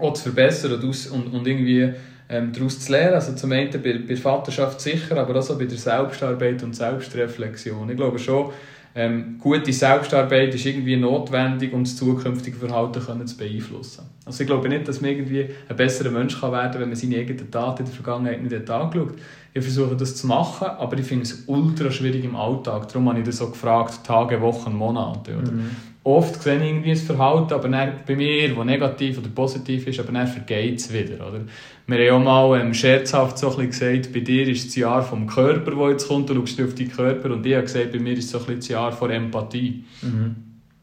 auch zu verbessern und, und, irgendwie ähm, daraus zu lernen. Also zum einen bei, bei Vaterschaft sicher, aber auch so bei der Selbstarbeit und Selbstreflexion. Ich glaube schon, ähm, gute Selbstarbeit ist irgendwie notwendig, um das zukünftige Verhalten können zu beeinflussen. Also ich glaube nicht, dass man irgendwie ein besserer Mensch kann werden kann, wenn man seine eigenen Taten in der Vergangenheit nicht angeschaut hat. Ich versuche das zu machen, aber ich finde es ultra schwierig im Alltag. Darum habe ich das so gefragt, Tage, Wochen, Monate. Oder? Mhm. Oft sehe ich irgendwie ein Verhalten, aber dann bei mir, das negativ oder positiv ist, aber dann vergeht es wieder. Oder? Wir haben auch mal ähm, scherzhaft so ein bisschen gesagt, bei dir ist das Jahr vom Körper, das jetzt kommt, du schaust auf deinen Körper und ich habe gesagt, bei mir ist es so ein bisschen das Jahr von Empathie. Mhm.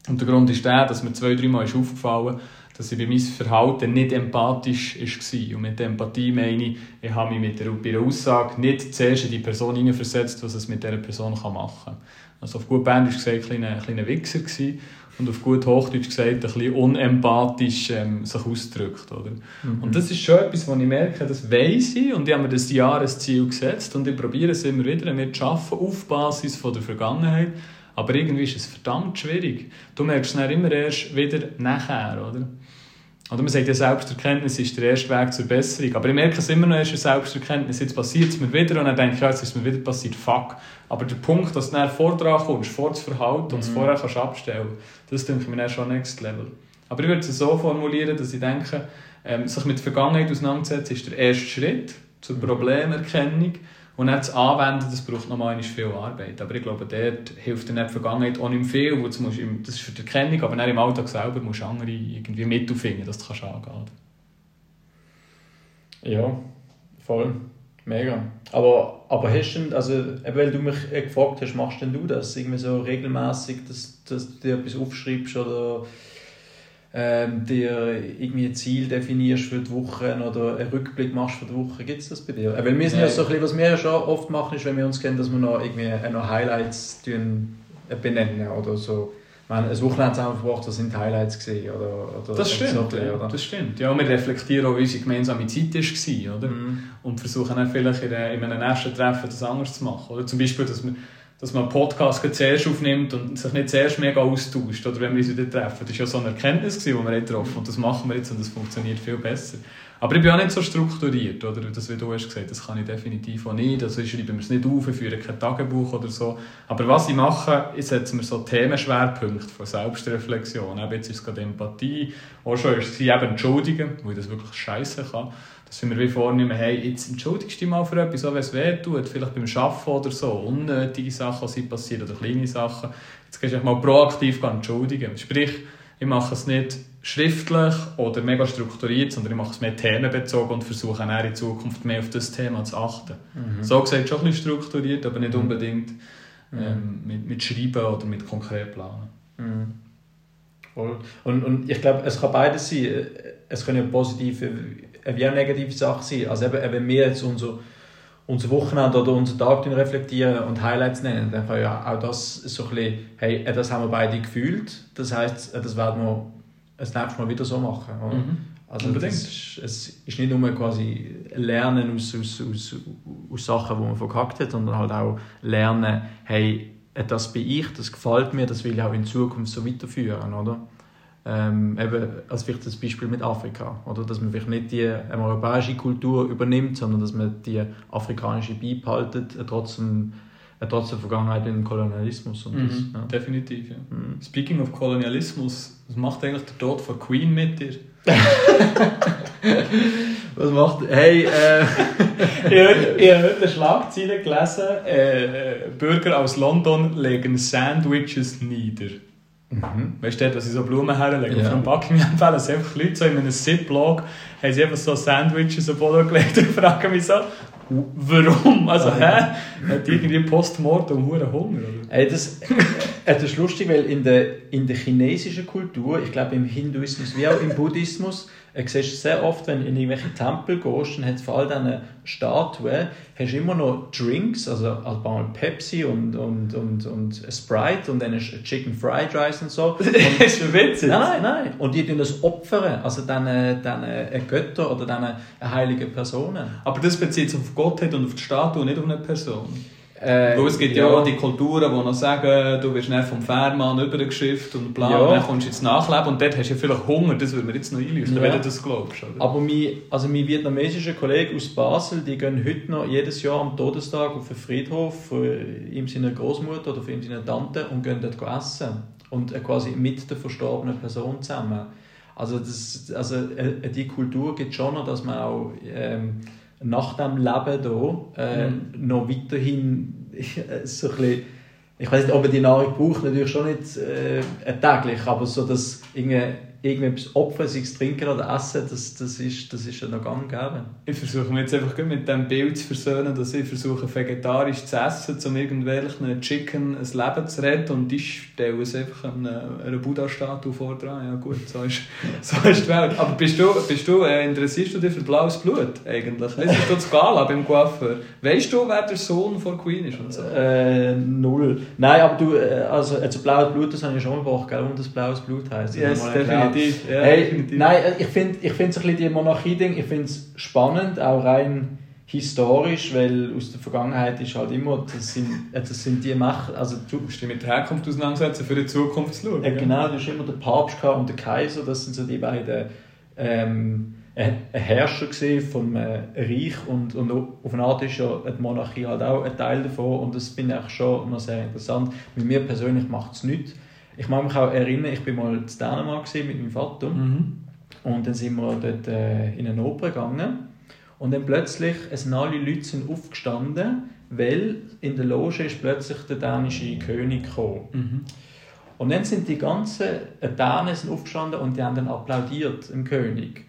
Und der Grund ist der, dass mir zwei, drei Mal ist aufgefallen dass ich bei meinem Verhalten nicht empathisch war. Und mit Empathie meine ich, ich habe mich mit der, bei der Aussage nicht zuerst in die Person hineinversetzt, was es mit dieser Person machen kann. Also auf gut Band gesagt, ein kleiner, kleiner Wichser gewesen und auf gut Hochdeutsch gesagt, ein bisschen unempathisch ähm, sich ausdrückt. Oder? Mhm. Und das ist schon etwas, wo ich merke, das weiss ich und ich habe mir das Jahresziel gesetzt und ich probiere es immer wieder, zu arbeiten auf Basis von der Vergangenheit. Aber irgendwie ist es verdammt schwierig. Du merkst es dann immer erst wieder nachher, oder? Oder man sagt ja, Selbsterkenntnis ist der erste Weg zur Besserung. Aber ich merke es immer noch erst in Selbsterkenntnis. Jetzt passiert es mir wieder und dann denke ich, ja, jetzt ist es mir wieder passiert. Fuck. Aber der Punkt, dass du dann vor dran kommst, vor das Verhalten und es mhm. vorher kannst abstellen das denke ich mir dann schon next level. Aber ich würde es so formulieren, dass ich denke, ähm, sich mit der Vergangenheit auseinandersetzen ist der erste Schritt zur Problemerkennung. Und dann das Anwenden, das braucht noch mal viel Arbeit. Aber ich glaube, dort hilft nicht die Vergangenheit auch nicht viel. Das ist für die Erkennung, aber dann im Alltag selber musst du andere irgendwie Mittel finden, dass du kannst angehen Ja, voll. Mega. Aber, aber hast du, also, weil du mich gefragt hast, machst denn du das irgendwie so regelmäßig, dass, dass du dir etwas aufschreibst oder ähm, dir irgendwie ein Ziel definierst für die Woche oder einen Rückblick machst für die Woche. Gibt es das bei dir? Äh, weil wir sind ja so ein bisschen, was wir ja schon oft machen, ist, wenn wir uns kennen, dass wir noch irgendwie äh, noch Highlights tun, äh, benennen oder so. meine, ein Wochenende zusammen verbracht, das sind Highlights gesehen oder, oder Das stimmt, so ja, oder? das stimmt. Ja, wir reflektieren auch, wie unsere gemeinsame Zeit war, oder? Mhm. Und versuchen dann vielleicht in, in einem nächsten Treffen das anders zu machen, oder? Zum Beispiel, dass wir dass man Podcast zuerst aufnimmt und sich nicht zuerst mega austauscht, oder wenn wir uns wieder treffen. Das war ja so eine Erkenntnis, die wir getroffen haben und das machen wir jetzt und das funktioniert viel besser. Aber ich bin auch nicht so strukturiert, oder? Das, wie du hast gesagt, das kann ich definitiv auch nicht. Also ich schreibe mir es nicht auf, ich führe kein Tagebuch oder so. Aber was ich mache, ich setze mir so Themenschwerpunkte von Selbstreflexion. Eben jetzt ist es gerade Empathie, auch schon ist es eben Entschuldigen, wo ich das wirklich scheiße kann dass wir wie vornehmen, hey, jetzt entschuldigst du dich mal für etwas, auch wenn es weh tut, vielleicht beim Arbeiten oder so, unnötige Sachen, die passieren oder kleine Sachen. Jetzt kannst du dich mal proaktiv entschuldigen. Sprich, ich mache es nicht schriftlich oder mega strukturiert, sondern ich mache es mehr themenbezogen und versuche dann in Zukunft mehr auf das Thema zu achten. Mhm. So gesagt schon ein bisschen strukturiert, aber nicht mhm. unbedingt mhm. ähm, mit, mit Schreiben oder mit konkret Planen. Mhm. Und, und ich glaube, es kann beides sein. Es können positive wie auch negative Sachen sein. Also eben, wenn wir jetzt unser, unser Wochenende oder unseren Tag reflektieren und Highlights nennen, dann kann ja auch das so ein bisschen, hey, das haben wir beide gefühlt, das heisst, das werden wir das nächste Mal wieder so machen. Mhm. Also Unbedingt. Ist, es ist nicht nur quasi Lernen aus, aus, aus, aus Sachen, die man verkackt hat, sondern halt auch Lernen, hey, das bin ich, das gefällt mir, das will ich auch in Zukunft so weiterführen, oder? Ähm, eben als vielleicht das Beispiel mit Afrika, oder? dass man vielleicht nicht die europäische Kultur übernimmt, sondern dass man die afrikanische beibehaltet, äh, trotzdem äh, trotz der Vergangenheit mit dem Kolonialismus. Und mhm, das, ja. Definitiv, ja. Mhm. Speaking of Kolonialismus, was macht eigentlich der Tod von Queen mit dir? was macht... Hey, äh... ich habe heute eine Schlagzeile gelesen, äh, Bürger aus London legen Sandwiches nieder. Mhm. Weißt du, dass ich so Blumen herlege? Ja. Vom Backen empfehlen es einfach Leute so in einem Zip-Log, haben sie einfach so Sandwiches auf Boden gelegt und fragen mich so, warum? Also, ah, ja. hä? Hat irgendwie postmortem Huren Hunger? Oder? Ey, das, äh, das ist lustig, weil in der, in der chinesischen Kultur, ich glaube im Hinduismus wie auch im Buddhismus, äh, siehst sehr oft, wenn du in irgendwelche Tempel gehst, dann hat vor allem diese Statuen, hast du immer noch Drinks, also mal Pepsi und, und, und, und Sprite und dann Chicken Fried Rice und so. Und, das ist witzig. Nein, nein, nein. Und die tun das opfern, also diesen, diesen Götter oder diesen heiligen Personen. Aber das bezieht sich auf Gottheit und auf die Statue, nicht auf eine Person. Äh, Weil es gibt ja. auch die Kulturen, die noch sagen, du wirst nicht vom Fährmann übergeschifft und bla, Ja. und dann kommst du ins Nachleben und dort hast du ja vielleicht Hunger, das würde mir jetzt noch einleuchten, Ja. wenn du das glaubst. Oder? Aber mein, also mein vietnamesischer Kollege aus Basel, die gehen heute noch jedes Jahr am Todestag auf den Friedhof von ihm seiner Großmutter oder von ihm seiner Tante und gehen dort essen. Und quasi mit der verstorbenen Person zusammen. Also, das, also äh, die Kultur gibt schon noch, dass man auch ähm, nach dem Leben hier äh, noch weiterhin äh, so ein bisschen, ich weiß nicht, ob man die Nahrung braucht, natürlich schon nicht äh, täglich, aber so, dass irgendwie, irgendetwas opfern, sei es trinken oder essen, das, das, ist, das ist ja noch gang gäbe. Ich versuche mich jetzt einfach mit dem Bild zu versöhnen, dass ich versuche, vegetarisch zu essen, um irgendwelchen Chicken ein Leben zu retten und ich stelle es einfach einer, einer Buddha-Statue vor dran. Ja gut, so ist, so ist die Welt. Aber bist du, bist du, äh, interessierst du dich für blaues Blut eigentlich? Weißt du, das Gala beim Coiffeur? Weißt du, wer der Sohn von Queen ist und so? Äh, null. Nein, aber du, äh, also, also blaues Blut, das habe ich schon mal gebracht, gell, und das blaues Blut heisst. Yes, erklärt. Definitiv. Ja, hey, definitiv. Nein, äh, ich finde ich find so ein bisschen die Monarchie-Ding, ich finde es spannend, auch rein historisch, weil aus der Vergangenheit ist halt immer, das sind, äh, das sind die Macht, also du, musst dich mit der Herkunft auseinandersetzen, für die Zukunft zu schauen. äh, gell? genau, du hast immer den Papst und den Kaiser, das sind so die beiden ähm, ein Herrscher gewesen vom äh, Reich und, und auf eine Art ist ja die Monarchie halt auch ein Teil davon und das finde ich schon noch sehr interessant. Mit mir persönlich macht es nichts. Ich mag mich auch erinnern, ich bin mal in Dänemark mit meinem Vater Mhm. und dann sind wir dort äh, in eine Oper gegangen und dann plötzlich sind alle Leute sind aufgestanden, weil in der Loge ist plötzlich der dänische König gekommen. Mhm. Und dann sind die ganzen Dänen sind aufgestanden und die haben dann applaudiert dem König.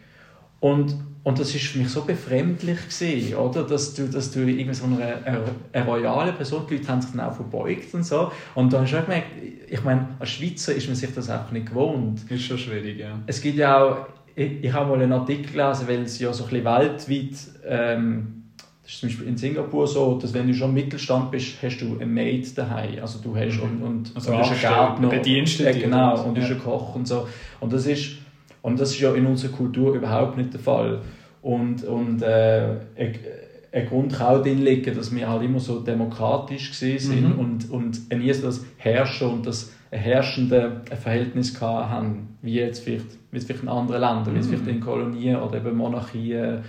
Und, und das ist für mich so befremdlich gewesen, oder? Dass du, dass du irgendwie so eine, eine, eine royale Person, die Leute haben sich dann auch verbeugt und so. Und da hast du auch gemerkt, ich meine, als Schweizer ist man sich das einfach nicht gewohnt. Ist schon schwierig, ja. Es gibt ja auch, ich, ich habe mal einen Artikel gelesen, weil es ja so ein bisschen weltweit, ähm, das ist zum Beispiel in Singapur so, dass wenn du schon im Mittelstand bist, hast du eine Maid daheim. Also du hast und, und Also du hast einen Gärtner. Bedienstete Ja, genau, und du hast ja. einen Koch und so. Und das ist, und das ist ja in unserer Kultur überhaupt nicht der Fall. Und, und äh, ein, ein Grund kann auch darin liegen, dass wir halt immer so demokratisch sind Mhm. und, und nie so das Herrscher und das herrschende Verhältnis haben, wie jetzt vielleicht, wie es vielleicht in anderen Ländern, wie es Mhm. vielleicht in Kolonien oder eben Monarchien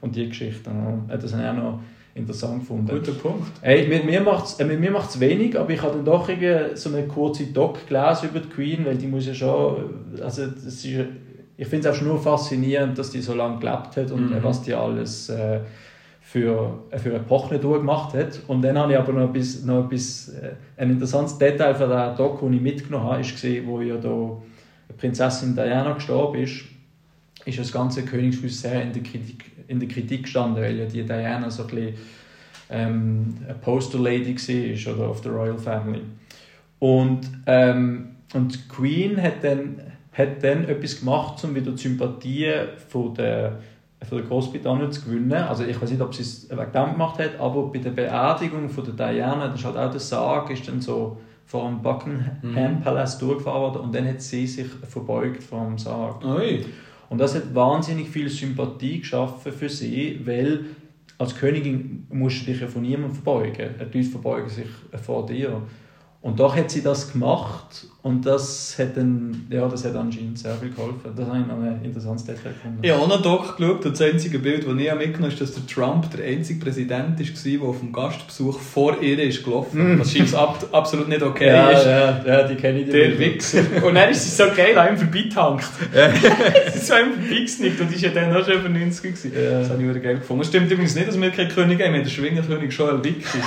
und die Geschichten. ja. Das habe ich auch noch interessant gefunden. Guter Punkt. Hey, mit mir macht es äh, mit mir macht's wenig, aber ich habe dann doch so eine kurze Doc gelesen über die Queen, weil die muss ja schon, also das ist, ich finde es auch schon nur faszinierend, dass die so lange gelebt hat und Mhm. was die alles äh, für, äh, für Epochen durchgemacht hat. Und dann habe ich aber noch etwas, noch etwas äh, ein interessantes Detail von der Doc, das ich mitgenommen habe, ist gesehen, wo ja da Prinzessin Diana gestorben ist, ist das ganze Königshaus sehr in der Kritik, in der Kritik gestanden, weil ja die Diana so ein bisschen ähm, eine Poster Lady war oder of the Royal Family. Und, ähm, und die Queen hat dann, hat dann etwas gemacht, um wieder die Sympathie von der, von der Großbritannien zu gewinnen. Also ich weiß nicht, ob sie es wegen dem gemacht hat, aber bei der Beerdigung von der Diana, das ist halt auch der Sarg, ist dann so vor dem Buckingham Palace durchgefahren worden und dann hat sie sich verbeugt vor dem Sarg. Ui. Und das hat wahnsinnig viel Sympathie geschaffen für sie, weil als Königin musst du dich ja von niemandem verbeugen. Die Leute verbeugen sich vor dir. Und doch hat sie das gemacht und das hat, dann, ja, das hat anscheinend sehr viel geholfen. Das habe ich noch ein interessantes Detail gefunden. Ich habe auch noch Doc geschaut und das einzige Bild, das ich mitgenommen habe, ist, dass der Trump der einzige Präsident war, der auf dem Gastbesuch vor ihr ist gelaufen Was scheinbar ab, absolut nicht okay ja, ist. ja, ja, die kenne ich. Der. Wichser. Und dann ist sie so geil an ihm vorbeitankt. sie ist so ihm vorbeigesnickt und war ja dann auch schon über 90 gewesen. Ja. Das habe ich geil gefunden. Es stimmt übrigens nicht, dass wir keinen König haben. Wir haben den Schwingerkönig Joel Wicki.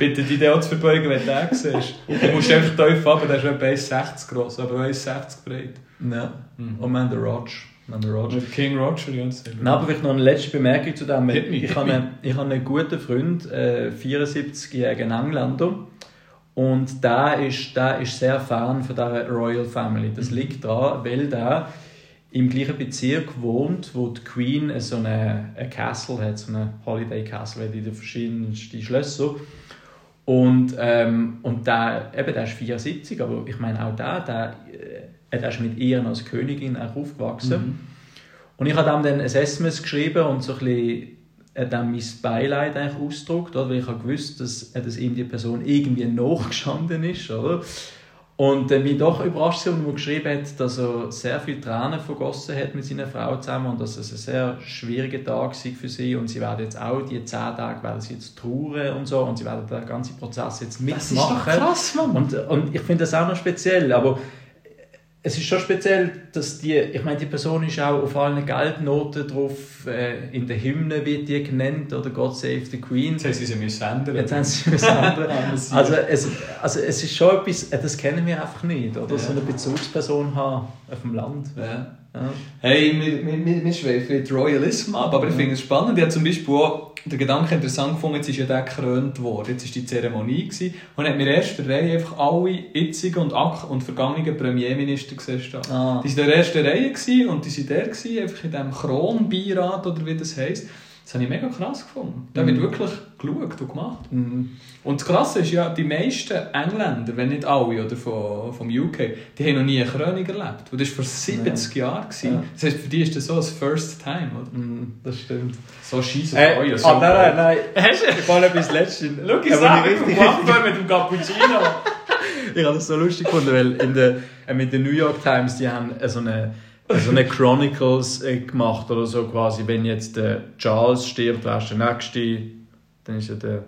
Bitte die auch zu verbeugen, wenn du den siehst. Du musst einfach tief runter, der ist etwa 1,60 groß, aber 1,60 breit. Ja. Mhm. Und man, der Roger. Man, der Roger. Mit King Roger, ja. Nein, aber vielleicht noch eine letzte Bemerkung zu dem. Hit me, Ich habe, einen, ich habe einen guten Freund, äh, 74-jährigen Engländer. Und der ist, der ist sehr Fan von dieser Royal Family. Das liegt daran, weil der im gleichen Bezirk wohnt, wo die Queen so eine, ein Castle hat, so eine Holiday Castle, den verschiedensten Schlösser. Und, ähm, und der, eben, der ist 74, aber ich meine auch der, der, äh, der ist mit ihr als Königin auch aufgewachsen. Und ich habe ihm dann ein SMS geschrieben und so ein bisschen er dann mein Beileid eigentlich oder? weil ich habe gewusst, dass, dass ihm die Person irgendwie nachgestanden ist. Oder? Und äh, mich doch überrascht, als er geschrieben hat, dass er sehr viele Tränen vergossen hat mit seiner Frau zusammen und dass es ein sehr schwieriger Tag war für sie und sie werden jetzt auch die zehn Tage werden sie jetzt trauern und so und sie werden den ganzen Prozess jetzt mitmachen. Das ist doch krass, Mann. Und, und ich finde das auch noch speziell, aber es ist schon speziell, dass die, ich meine, die Person ist auch auf allen Geldnoten drauf, äh, in der Hymne wird die genannt, oder God Save the Queen. Jetzt haben sie sie müssen ändern. Jetzt haben sie müssen ändern. also, es, also es ist schon etwas, äh, das kennen wir einfach nicht, oder? Ja. So eine Bezugsperson haben auf dem Land. Ja. Ja. Hey, wir, wir, wir schweifen Royalism ab, aber ich finde es spannend. Ich habe zum Beispiel auch den Gedanken interessant gefunden, jetzt ist ja der gekrönt worden. Jetzt war die Zeremonie gewesen, und hat mir erst der Reihe einfach alle jetzigen und, und vergangenen Premierminister gesehen. Ah. Die waren in der ersten Reihe gewesen, und die waren der gewesen, einfach in diesem Kronbeirat oder wie das heisst. Das habe ich mega krass gefunden. Da wird mhm. wirklich geschaut und gemacht. Mhm. Und das Krasse ist ja, die meisten Engländer, wenn nicht alle oder vom, vom UK, die haben noch nie eine Krönung erlebt. Und das war vor 70 ja. Jahren. Ja. Das heißt, für die ist das so das First Time, oder? Mhm, das stimmt. So scheiße äh, Feuer. So ah, nein, nein, nein. Hast du? Ich war etwas letztes. Schau, ich sage, richtig, richtig. mit dem Cappuccino. ich habe das so lustig gefunden, weil in der, äh, mit den New York Times, die haben so eine so eine Chronicles äh, gemacht oder so quasi, wenn jetzt der Charles stirbt, wer ist der Nächste? Dann ist ja der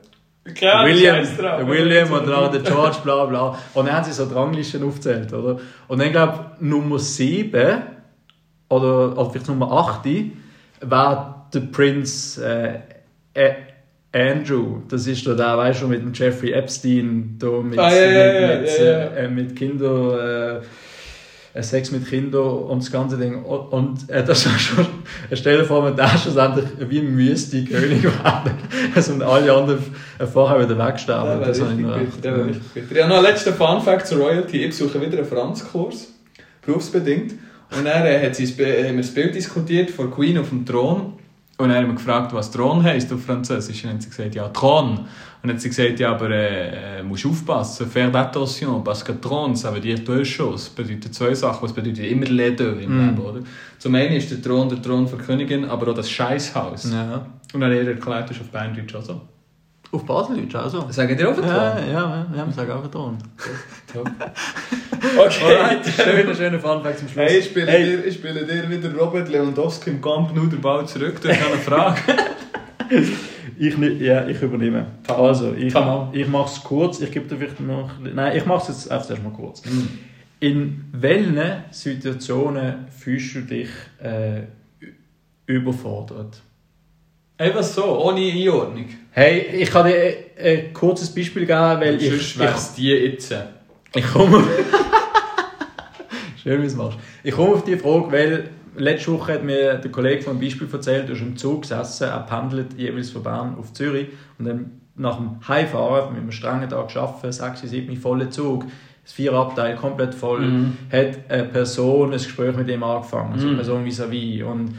Klar, William, der William oder der George, bla bla. Und dann haben sie so die Ranglisten aufgezählt, oder? Und dann glaube ich, Nummer 7 oder, oder vielleicht Nummer 8 war der Prinz äh, Andrew. Das ist der, der weißt du, mit dem Jeffrey Epstein, da mit, ah, ja, ja, mit, ja, äh, mit Kindern. Äh, Sex mit Kindern und das ganze Ding. Und äh, das war schon, stell dir vor, man da schlussendlich wie müsste König werden. Also, und alle anderen vorher wieder wegsterben. Ja, das habe ich noch bitter, ja. bitter. Ja, noch ein letzter Fun Fact zur Royalty. Ich besuche wieder einen Franzkurs, berufsbedingt. Und dann äh, hat sie, haben wir das Bild diskutiert von Queen auf dem Thron. Und dann haben wir gefragt, was Thron heisst auf Französisch. Und dann hat sie gesagt, ja, Thron. Und dann hat sie gesagt, ja, aber äh, äh musst aufpassen, faire attention, parce que Thron, ça veut dire deux choses. Bedeutet zwei Sachen, was bedeutet immer les deux im mm. Leben, oder? Zum einen ist der Thron der Thron für Königin, aber auch das Scheißhaus. Ja. Und dann hat er erklärt, das ist auf Berndeutsch auch so. Auf Baseldeutsch also? Sagen die auch Thron? Ja, ja, ja, wir sagen auch Thron. okay. Alright, schöner, schöner Funfact zum Schluss. Hey, ich spiele, hey. Dir, ich spiele dir wieder Robert Lewandowski im den Ball zurück. Du hast eine Frage. Ich, ja, ich übernehme. Also, ich, ich mache es kurz. Ich gebe dir vielleicht noch... Nein, ich mache es jetzt erst mal kurz. Mhm. In welchen Situationen fühlst du dich äh, überfordert? Einfach so, ohne Einordnung. Hey, ich kann dir ein kurzes Beispiel geben, weil ich... Sonst wär's die jetzt. Ich komme... Schön, wie du es machst. Ich komme auf die Frage, weil letzte Woche hat mir der Kollege von einem Beispiel erzählt, er ist im Zug gesessen, er pendelt jeweils von Bern auf Zürich und dann nach dem Heimfahren, mit einem strengen Tag arbeiten, 6, 7, voller Zug, das Vierabteil komplett voll, mhm. hat eine Person ein Gespräch mit ihm angefangen, also eine Person vis-à-vis. Und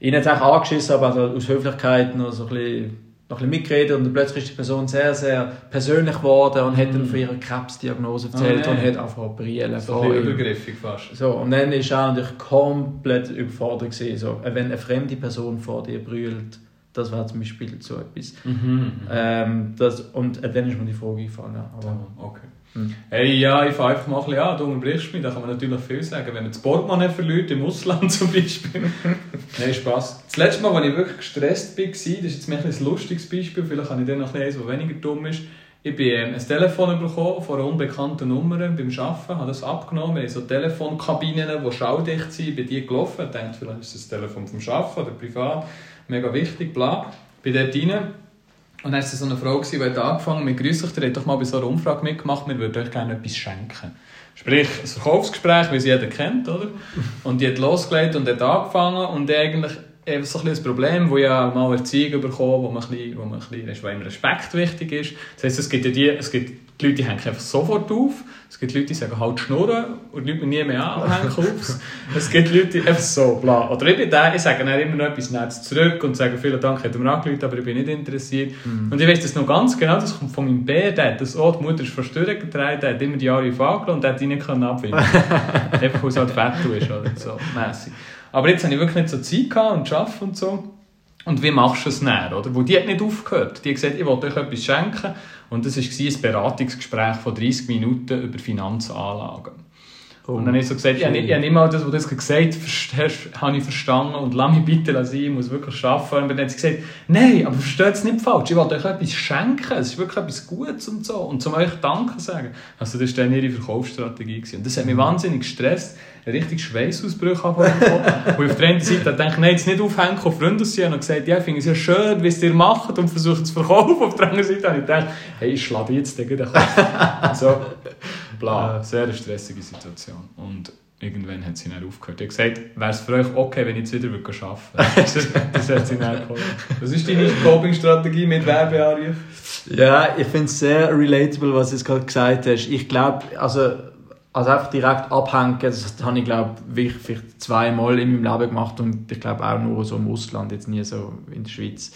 ihn hat es auch angeschissen, aber also aus Höflichkeit noch so ein bisschen noch ein bisschen mitgeredet und plötzlich ist die Person sehr, sehr persönlich geworden und hat dann von ihrer Krebsdiagnose erzählt oh, und hat einfach brillen. So ein übergriffig fast. So, und dann war er natürlich komplett überfordert. Gewesen, so. Wenn eine fremde Person vor dir brüllt, das war zum Beispiel so etwas. Mhm, mhm. ähm, das, und dann ist mir die Frage gefallen. Aber, okay. Hm. Hey, ja, ich fange einfach mal ein bisschen an, du unterbrichst mich, da kann man natürlich viel sagen. Wenn man das Portemonnaie verliert, im Ausland zum Beispiel. Nein, Spass. Das letzte Mal, als ich wirklich gestresst war, das ist jetzt ein, ein lustiges Beispiel, vielleicht habe ich dann noch eins, das weniger dumm ist. Ich habe ähm, ein Telefon bekommen von einer unbekannten Nummer beim Arbeiten, habe das abgenommen. Wir haben so Telefonkabinen, die schaudicht sind, bin die gelaufen. Ich dachte, vielleicht ist das Telefon vom Arbeiten oder privat, mega wichtig, bla. Bin dort rein und dann war so eine Frau, die hat angefangen mit «Grüß euch, ihr doch mal bei so einer Umfrage mitgemacht, wir würden euch gerne etwas schenken.» Sprich, ein Verkaufsgespräch, wie es jeder kennt, oder? Und die hat losgelegt und hat angefangen und eigentlich eben so ein das Problem, wo ja auch mal Erziehung bekommen, wo man ein bisschen, wo man ein bisschen, wo Respekt wichtig ist. Das heisst, es gibt ja die, es gibt die Leute, hängen einfach sofort auf. Es gibt Leute, die sagen halt schnurren und Leute nie mehr an und hängen auf. es gibt Leute, die einfach so bla. Oder ich bin der, ich sage dann immer noch etwas Nettes zurück und sage vielen Dank, hätte mir angerufen, aber ich bin nicht interessiert. Mm. Und ich weiß das noch ganz genau, das kommt von meinem Bär, der hat das auch, die Mutter ist fast durchgetragen, der hat immer die Jahre angelassen und der hat ihn nicht abwinden Einfach weil es halt fett ist oder so, mässig. Aber jetzt habe ich wirklich nicht so Zeit gehabt und arbeiten und so. Und wie machst du es näher, oder? Wo die hat nicht aufgehört. Die hat gesagt, ich wollte euch etwas schenken. Und das war ein Beratungsgespräch von 30 Minuten über Finanzanlagen. Oh, und dann habe ich so gesagt, ja, ich, habe nicht mal das, was du gesagt hast, habe ich verstanden und lass mich bitte sein, ich muss wirklich arbeiten. Und dann hat sie gesagt, nein, aber versteht es nicht falsch, ich wollte euch etwas schenken, es ist wirklich etwas Gutes und so. Und zum euch Danke sagen. Also das war dann ihre Verkaufsstrategie. Gewesen. Und das hat mich mhm. wahnsinnig gestresst, richtig Schweißausbruch angefangen. ich auf der einen Seite dachte, nein, jetzt nicht aufhängen, auf Freunde sein. Und gesagt, ja, ich finde es ja schön, wie es ihr macht und versucht es zu verkaufen. Auf der anderen Seite habe ich gedacht, hey, ich schlage jetzt den Kopf. so bla. Sehr stressige Situation. Und irgendwann hat sie dann aufgehört. Hat gesagt, wäre es für euch okay, wenn ich jetzt wieder arbeiten würde. das, hat sie dann geholt. Was ist deine Coping-Strategie mit Werbearien? Ja, ich finde es sehr relatable, was du jetzt gerade gesagt hast. Ich glaube, also, also einfach direkt abhängen, das habe ich glaube ich vielleicht zweimal in meinem Leben gemacht und ich glaube auch nur so im Ausland, jetzt nie so in der Schweiz.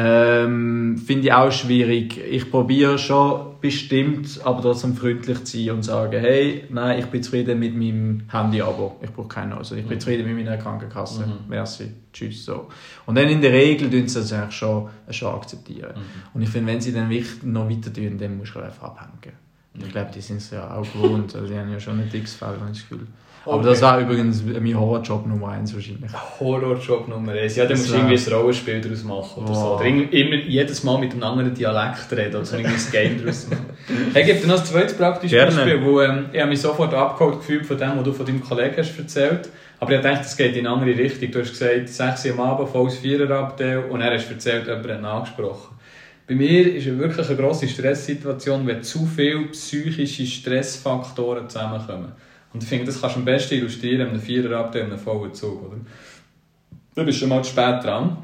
Ähm, Finde ich auch schwierig. Ich probiere schon bestimmt, aber trotzdem freundlich zu sein und sagen, hey, nein, ich bin zufrieden mit meinem Handy-Abo. Ich brauche keinen. Also ich bin mhm. zufrieden mit meiner Krankenkasse. Mhm. Merci. Tschüss. So. Und dann in der Regel tun sie das eigentlich schon, schon akzeptieren. Mhm. Und ich finde, wenn sie dann noch weiter tun, dann musst du einfach abhängen. Und ich glaube, die sind es ja auch gewohnt. Also die haben ja schon ein dickes Fell, habe ich das Gefühl. Aber das war übrigens mein Horrorjob Nummer 1 wahrscheinlich. Horrorjob Nummer 1. Ja, dann musst du irgendwie ein Rollenspiel daraus machen oder wow. so. Oder immer, jedes Mal mit einem anderen Dialekt reden oder so ein Game daraus machen. Hey, gibt dir noch ein zweites praktisches Gerne. Beispiel, wo ähm, ich habe mich sofort abgeholt gefühlt von dem, was du von deinem Kollegen hast erzählt. Aber ich dachte, es geht in eine andere Richtung. Du hast gesagt, 6 Uhr am Abend, volles Viererabteil und er hast erzählt, jemand hat angesprochen. Bei mir ist es wirklich eine grosse Stresssituation, wenn zu viele psychische Stressfaktoren zusammenkommen. Und ich finde, das kannst du am besten illustrieren in einem Viererabteil, in einem vollen Zug. Oder? Du bist schon mal zu spät dran.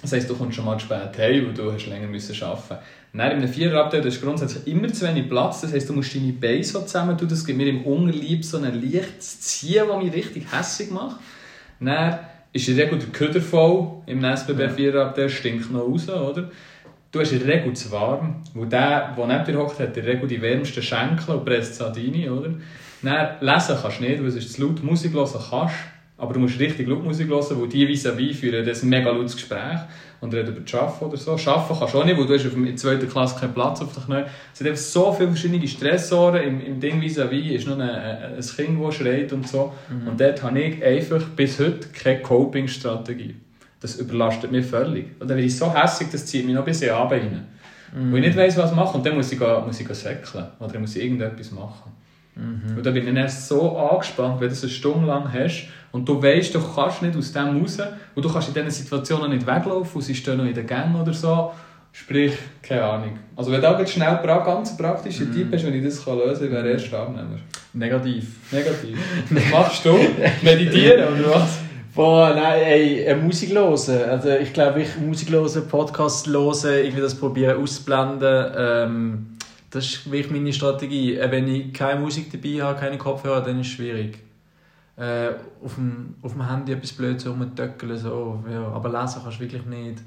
Das heisst, du kommst schon mal zu spät heim, weil du hast länger müssen arbeiten Dann in einem Viererabteil du grundsätzlich immer zu wenig Platz. Das heisst, du musst deine Beine so zusammen tun. Das gibt mir im Unterleib so ein leichtes Ziehen, das mich richtig hässlich macht. Dann ist in der Regel der Köder voll im SBB 4 Abteil, stinkt noch raus, oder? Du hast in der Regel zu warm, weil der, der neben dir hockt, hat in der Regel die wärmsten Schenkel und presst Sardini, oder? Dann lesen kannst du nicht, weil es ist zu laut. Musik hören kannst aber du musst richtig laut Musik hören, weil die vis-à-vis führen das ein mega lautes Gespräch und reden über das Arbeiten oder so. Arbeiten kannst du auch nicht, weil du hast in der zweiten Klasse keinen Platz auf den Knien. Es sind einfach so viele verschiedene Stressoren. Im, im Ding vis-à-vis ist noch ein, ein Kind, das schreit und so. Mhm. Und dort habe ich einfach bis heute keine Coping-Strategie. Das überlastet mich völlig. Und dann bin ich so hässlich, das zieht mich noch ein bisschen rein. Mhm. Wo ich nicht weiss, was machen. Und dann muss ich, muss ich säckeln. Oder muss ich irgendetwas machen. Mhm. Und da bin ich erst so angespannt, wenn du es eine Stunde lang hast und du weißt, du kannst nicht aus dem raus und du kannst in diesen Situationen nicht weglaufen und sie stehen noch in der Gang oder so. Sprich, keine Ahnung. Also wenn du auch schnell ganz praktische mm. Tipp hast, wenn ich das kann lösen kann, wäre erst Abnehmer. Negativ. Negativ. Was machst du? Meditieren oder was? Boah, nein, ey, äh, Musik hören. Also ich glaube, ich Musik hören, Podcast hören, irgendwie das probieren auszublenden. Ähm, das ist wirklich meine Strategie. Äh, wenn ich keine Musik dabei habe, keine Kopfhörer, dann ist es schwierig. Äh, auf, dem, auf dem Handy etwas Blödes rumtöckeln, so, ja. aber lesen kannst du wirklich nicht.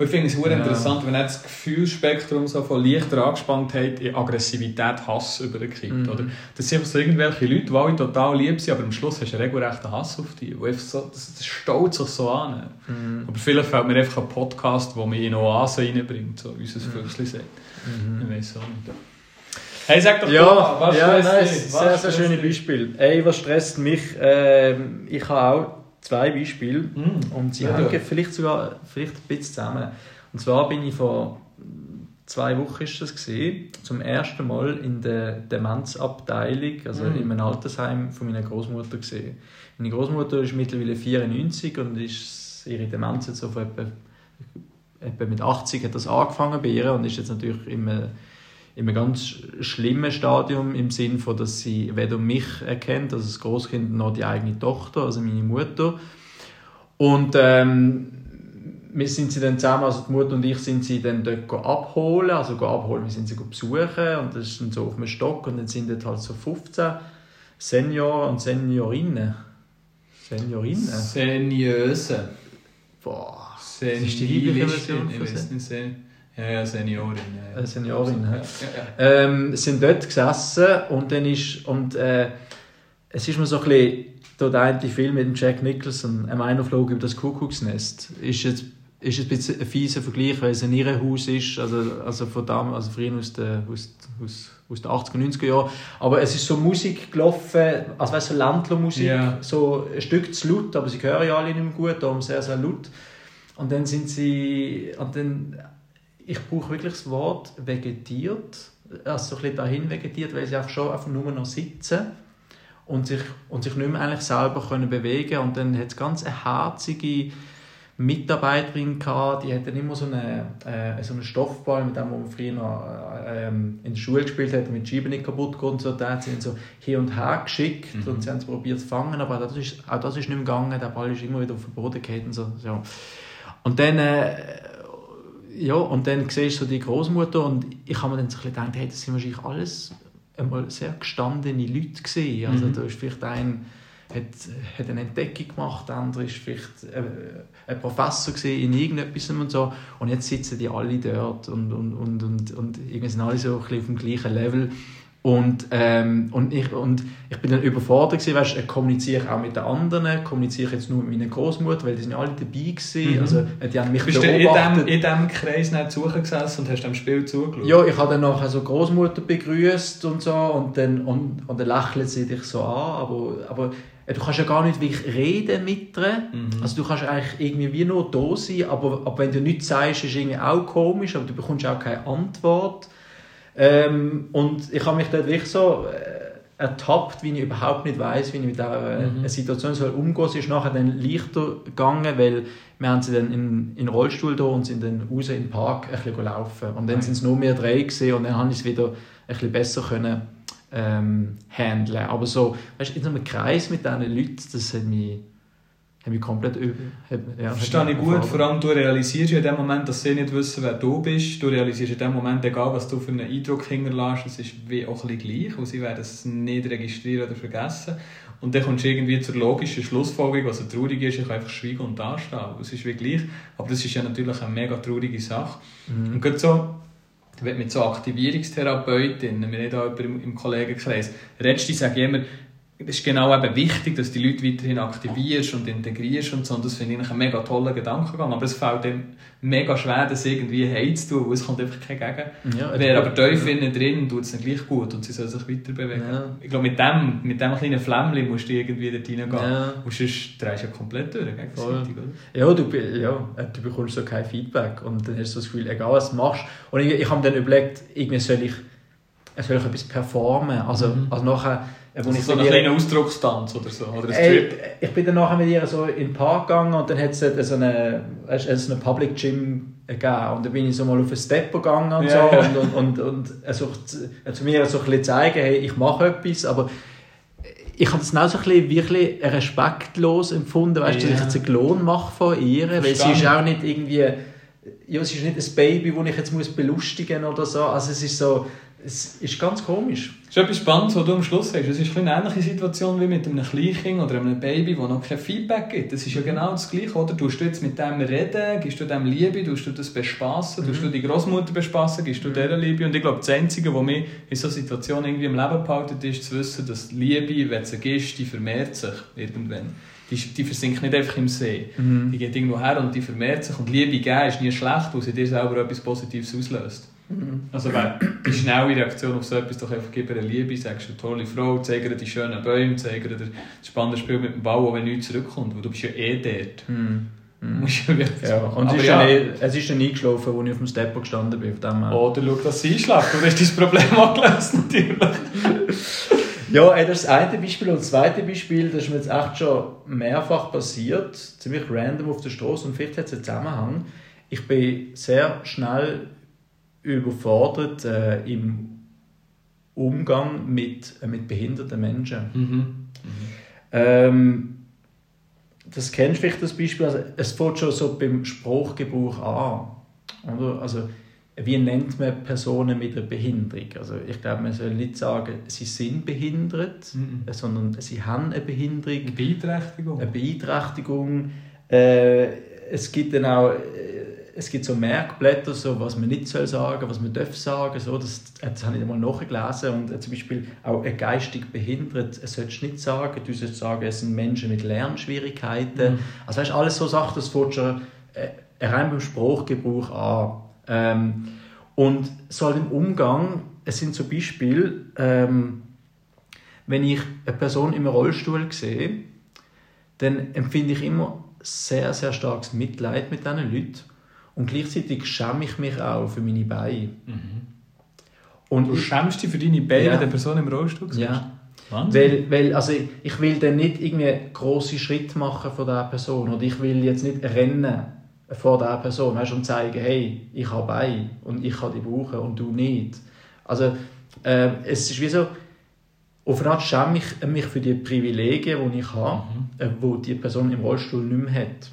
Ich finde es ja. interessant, wenn das Gefühlsspektrum so von leichter Angespanntheit in Aggressivität, Hass überkippt. Mhm. Oder? Das sind so irgendwelche Leute, die alle total lieb sind, aber am Schluss hast du einen regelrechten Hass auf dich. So, das, das staut sich so an. Mhm. Aber vielleicht fällt mir einfach ein Podcast, der mich in Oase reinbringt, so wie unser mhm. Füchsli sagt. Mhm. Ich weiß auch nicht. Hey, sag doch ja, mal, was ja, nein, dich? Was sehr, sehr schöne Beispiel. Ey, was stresst mich? Ähm, ich habe auch zwei Beispiele mm, und sie ja, hängen ja. vielleicht sogar vielleicht ein bisschen zusammen. Und zwar bin ich vor zwei Wochen ist das gesehen, zum ersten Mal in der Demenzabteilung, also mm. in einem Altersheim von meiner Großmutter gesehen. Meine Großmutter ist mittlerweile 94 und ist ihre Demenz jetzt so von etwa, etwa mit 80 hat das angefangen bei ihr und ist jetzt natürlich immer in einem ganz schlimmen Stadium im Sinne von, dass sie weder mich erkennt, also das Großkind noch die eigene Tochter, also meine Mutter. Und ähm, wir sind sie dann zusammen, also die Mutter und ich sind sie dann dort abholen, also abholen, wir sind sie besuchen und das ist dann so auf einem Stock und dann sind dort halt so 15 Senioren und Seniorinnen. Seniorinnen? Seniöse. Boah. Senil ist die weibliche Version von Sen ja, ja, Seniorin. Ja, ja. Seniorin, ja. ja, Ähm, sind dort gesessen und dann ist, und äh, es ist mir so ein bisschen, der eine Film mit dem Jack Nicholson, ein einer flog über das Kuckucksnest, ist jetzt ist ein bisschen ein fieser Vergleich, weil es ein Irrenhaus ist, also, also von damals, also früher aus den, aus, aus, aus den 80er, 90er Jahren. Aber es ist so Musik gelaufen, also weißt, so Ländlermusik, Ja. so ein Stück zu laut, aber sie hören ja alle nicht mehr gut, darum sehr, sehr laut. Und dann sind sie, und dann, ich brauche wirklich das Wort vegetiert, also so ein bisschen dahin vegetiert, weil sie einfach schon einfach nur noch sitzen und sich, und sich nicht mehr eigentlich selber können bewegen und dann hat es ganz eine herzige Mitarbeiterin gehabt, die hat dann immer so einen, äh, so einen Stoffball, mit dem wo man früher noch äh, ähm, in der Schule gespielt hat, mit Scheiben nicht kaputt geht und so, da hat sie ihn so hin und her geschickt Mhm. und sie haben es probiert zu fangen, aber das ist, auch das ist nicht mehr gegangen, der Ball ist immer wieder auf den Boden gefallen und so. so. Und dann äh, ja, und dann siehst du so die Großmutter und ich habe mir dann so ein bisschen gedacht, hey, das sind wahrscheinlich alles einmal sehr gestandene Leute gewesen. Also Mhm. da ist vielleicht ein hat, hat eine Entdeckung gemacht, der andere ist vielleicht äh, ein Professor in irgendetwas und so und jetzt sitzen die alle dort und, und, und, und, und irgendwie sind alle so ein bisschen auf dem gleichen Level und, ähm, und, ich, und ich bin dann überfordert gewesen, weißt, kommuniziere ich auch mit den anderen, kommuniziere ich jetzt nur mit meiner Großmutter, weil die sind ja alle dabei gewesen, Mhm. also die haben mich Bist du beobachtet. dem, in dem Kreis nicht zugesessen gesessen und hast dem Spiel zugeschaut? Ja, ich habe dann nachher so Großmutter begrüßt und so und dann, und, und dann lächelt sie dich so an, aber, aber äh, du kannst ja gar nicht wirklich reden mit ihr. Mhm. Also du kannst eigentlich irgendwie wie nur da sein, aber, aber wenn du nichts sagst, ist irgendwie auch komisch, aber du bekommst auch keine Antwort. Ähm, und ich habe mich dort wirklich so äh, ertappt, wie ich überhaupt nicht weiß, wie ich mit dieser Mhm. äh, Situation soll umgehen soll. Es ist nachher dann leichter gegangen, weil wir haben sie dann in, in den Rollstuhl da und sind dann raus in den Park ein bisschen laufen. Und dann sind es nur mehr drei gewesen, und dann habe ich es wieder ein bisschen besser können ähm, handeln. Aber so, weißt, in so einem Kreis mit diesen Leuten, das hat mich, hat mich komplett über... Hat, ja, Verstehe ich gut, vor allem du realisierst ja in dem Moment, dass sie nicht wissen, wer du bist. Du realisierst in dem Moment, egal was du für einen Eindruck hinterlässt, es ist wie auch ein gleich, und sie werden es nicht registrieren oder vergessen. Und dann kommst du irgendwie zur logischen Schlussfolgerung, was so traurig ist, ich kann einfach schweigen und dastehen. Es ist wie gleich, aber das ist ja natürlich eine mega traurige Sache. Mhm. Und gerade so, mit so Aktivierungstherapeutinnen, wir reden auch im, Kollegenkreis, redest du, sage ich immer, ist genau eben wichtig, dass die Leute weiterhin aktivierst und integrierst und so. Und das finde ich einen mega tollen Gedankengang. Aber es fällt dem mega schwer, das irgendwie heimzutun, weil es kommt einfach kein Gegen. Ja, Wer aber tief innen drin tut es dann gleich gut und sie soll sich weiter bewegen. Ja. Ich glaube, mit dem, mit dem kleinen Flämmchen musst du irgendwie dort reingehen. Ja. Und sonst drehst du ja komplett durch, gegenseitig, oder? Ja, du, ja, äh, du bekommst so kein Feedback und dann hast du das Gefühl, egal was du machst. Und ich, ich habe mir dann überlegt, irgendwie soll ich, soll ich etwas performen. Also, Mhm. also nachher, Also ich so ihr- kleinen Ausdruckstanz oder so, oder ein Ey, Strip. ich bin dann nachher mit ihr so in den Park gegangen und dann hat es so eine, eine Public Gym gegeben. Und dann bin ich so mal auf einen Stepper gegangen und Ja. so und, und, und, und er er zu mir so ein bisschen zeigen, hey, ich mache etwas, aber ich habe es auch so ein bisschen wirklich respektlos empfunden, weißt du, dass ich jetzt einen Klon mache von ihr, weil sie ist auch nicht irgendwie, ja, sie ist nicht ein Baby, das ich jetzt muss belustigen oder so, also es ist so, es ist ganz komisch. Das ist etwas Spannendes, was du am Schluss sagst. Es ist eine ähnliche Situation wie mit einem Kleinkind oder einem Baby, das noch kein Feedback gibt. Das ist ja genau das Gleiche, oder? Tust du jetzt mit dem reden, gibst du dem Liebe, tust du das bespassen, tust du die Großmutter bespassen, gibst du der Liebe. Und ich glaube, das Einzige, was mich in so Situationen irgendwie im Leben behalten, ist zu wissen, dass Liebe, wenn sie gibst, die vermehrt sich irgendwann. Die, die versinkt nicht einfach im See. Mhm. Die geht irgendwo her und die vermehrt sich. Und Liebe geben ist nie schlecht, weil sie dir selber etwas Positives auslöst. Also wenn die schnelle Reaktion auf so etwas doch einfach gib ihr Liebe, sagst du tolle Frau, zeig ihr die schönen Bäume, zeig ihr das spannende Spiel mit dem Ball, auch wenn nichts zurückkommt, weil du bist ja eh dort. Mhm. Du musst ja Ja, und es ist, ja. Eh- es ist dann eingeschlafen, als ich auf dem Stepper gestanden bin. Auf dem, äh. Oder schau, dass sie einschläft, dann ist dein Problem angelöst natürlich. Ja, ey, das ist das eine Beispiel. Und das zweite Beispiel, das ist mir jetzt echt schon mehrfach passiert, ziemlich random auf der Straße und vielleicht hat es einen Zusammenhang. Ich bin sehr schnell überfordert äh, im Umgang mit, äh, mit behinderten Menschen. Mhm. Ähm, das kennst du vielleicht das Beispiel, also es fängt schon so beim Sprachgebrauch an. Oder? Also, wie nennt man Personen mit einer Behinderung? Also ich glaube, man soll nicht sagen, sie sind behindert, Mhm. sondern sie haben eine Behinderung, Eine Beeinträchtigung. eine Beeinträchtigung. Äh, es gibt dann auch äh, es gibt so Merkblätter, so, was man nicht soll sagen, was man darf sagen. So, das, das habe ich einmal nachgelesen. Und äh, zum Beispiel auch ein geistig behindert, es sollst du nicht sagen. Du sollst sagen, es sind Menschen mit Lernschwierigkeiten. Mhm. Also weißt, alles so Sachen, das fängt schon äh, rein beim Sprachgebrauch an. Ähm, und so halt im Umgang, es sind so Beispiele, ähm, wenn ich eine Person im Rollstuhl sehe, dann empfinde ich immer sehr, sehr starkes Mitleid mit diesen Leuten. Und gleichzeitig schäme ich mich auch für meine Beine. Mhm. Und Du ich- schämst dich für deine Beine, Ja. wenn eine Person im Rollstuhl sitzt? Ja. Wahnsinn. Weil, weil also ich, ich will dann nicht irgendwie große Schritte machen von dieser Person oder ich will jetzt nicht rennen vor dieser Person weißt, und zeigen, hey, ich habe Beine und ich kann die brauchen und du nicht. Also äh, es ist wie so, auf eine Art schäme ich mich für die Privilegien, die ich habe, äh, wo die Person im Rollstuhl nicht mehr hat.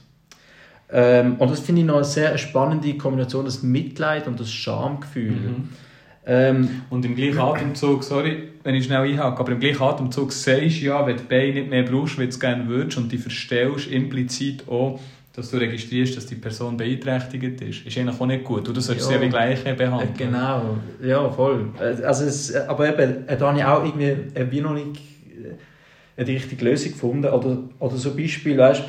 Ähm, und das finde ich noch eine sehr spannende Kombination, das Mitleid und das Schamgefühl. Mhm. Ähm, Und im gleichen Atemzug, sorry, wenn ich schnell einhake, aber im gleichen Atemzug sagst du ja, wenn du die Beine nicht mehr brauchst, wie du es gerne würdest, und die verstellst implizit auch, dass du registrierst, dass die Person beeinträchtigt ist. Ist eigentlich auch nicht gut. Du sie Ja. ja wie gleich Äh, behandeln. Genau, ja, voll. Äh, Also es, aber eben, äh, da habe ich auch irgendwie äh, wie noch nicht äh, die richtige Lösung gefunden. Oder, oder so ein Beispiel, weißt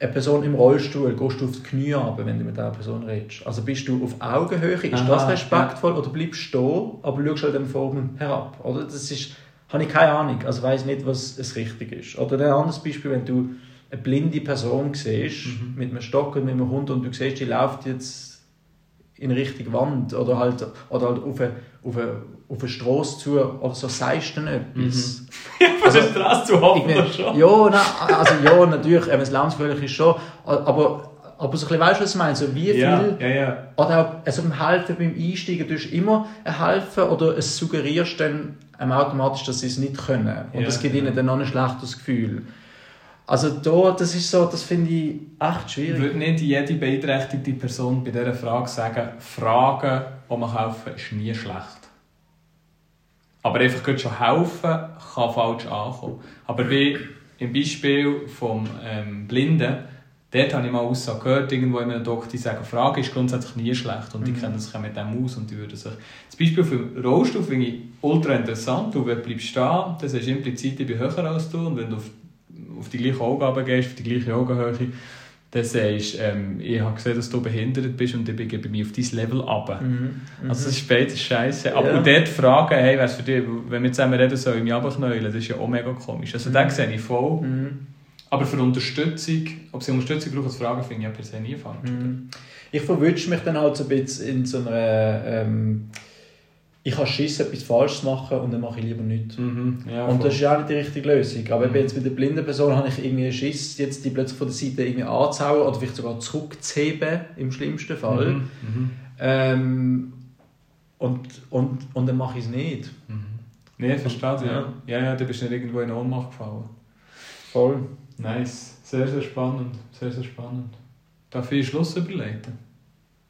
eine Person im Rollstuhl, gehst du aufs Knie runter, wenn du mit dieser Person redest. Also bist du auf Augenhöhe, ist Aha, das respektvoll oder bleibst du stehen, aber schaust halt vor oben herab, oder? Das ist, habe ich keine Ahnung, also weiß nicht, was es richtig ist. Oder ein anderes Beispiel, wenn du eine blinde Person siehst, Mhm. mit einem Stock und mit einem Hund und du siehst, die läuft jetzt in Richtung Wand oder halt, oder halt auf eine, auf eine, auf eine Strasse zu oder so sagst du dann etwas. Was ist das zu hoffen? Ich meine, ja, nein, also ja, natürlich, eben, das lebensgefährlich ist schon, aber, aber so ein bisschen, weißt du, was ich meine? So wie viel, Ja, ja, ja. oder auch also beim Helfen, beim Einsteigen, du hast immer Helfen oder es suggerierst dann einem automatisch, dass sie es nicht können. Und das gibt ihnen dann noch ein schlechtes Gefühl. Also da, das ist so, das finde ich echt schwierig. würde nicht jede beeinträchtigte Person bei dieser Frage sagen, Fragen, die man helfen, ist nie schlecht. Aber einfach schon helfen, kann falsch ankommen. Aber wie im Beispiel vom ähm, Blinden, dort habe ich mal Aussage gehört, irgendwo in einem Doktor, die sagen, Frage ist grundsätzlich nie schlecht und die Mhm. kennen sich mit dem aus und die würden sich... Das Beispiel für den Rollstuhl finde ich ultra interessant. Du bleibst stehen, das ist implizit, ich bin höher als du und wenn du auf, auf die gleiche Augengabe gehst, auf die gleiche Augenhöhe, dann sagst ähm, ich habe gesehen, dass du behindert bist und ich begebe mich auf dein Level ab. Mhm. Also das ist beides scheiße. Aber Ja. und dort fragen, hey, was für dich, wenn wir zusammen reden, soll ich mich runterknäulen, das ist ja auch mega komisch. Also Mhm. den sehe ich voll. Mhm. Aber für Unterstützung, ob sie Unterstützung brauchen, als Fragen, finde ich ja per se nie falsch. Mhm. Ich verwünsche mich dann halt so ein bisschen in so einer. Ähm, ich habe Schiss, etwas falsch zu machen und dann mache ich lieber nichts. Mhm. Ja, Und voll. das ist auch nicht die richtige Lösung. Aber Mhm. eben jetzt mit der blinden Person habe ich irgendwie Schiss, jetzt die plötzlich von der Seite irgendwie anzuhauen oder vielleicht sogar zurückzuheben, im schlimmsten Fall. Mhm. Mhm. Ähm, und, und, und dann mache ich es nicht. Mhm. Nee, verstehe ja. Ja. ja. Ja, du bist nicht irgendwo in Ohnmacht gefallen. Voll. Nice. Sehr, sehr spannend. Sehr, sehr spannend. Darf ich Schluss überleiten?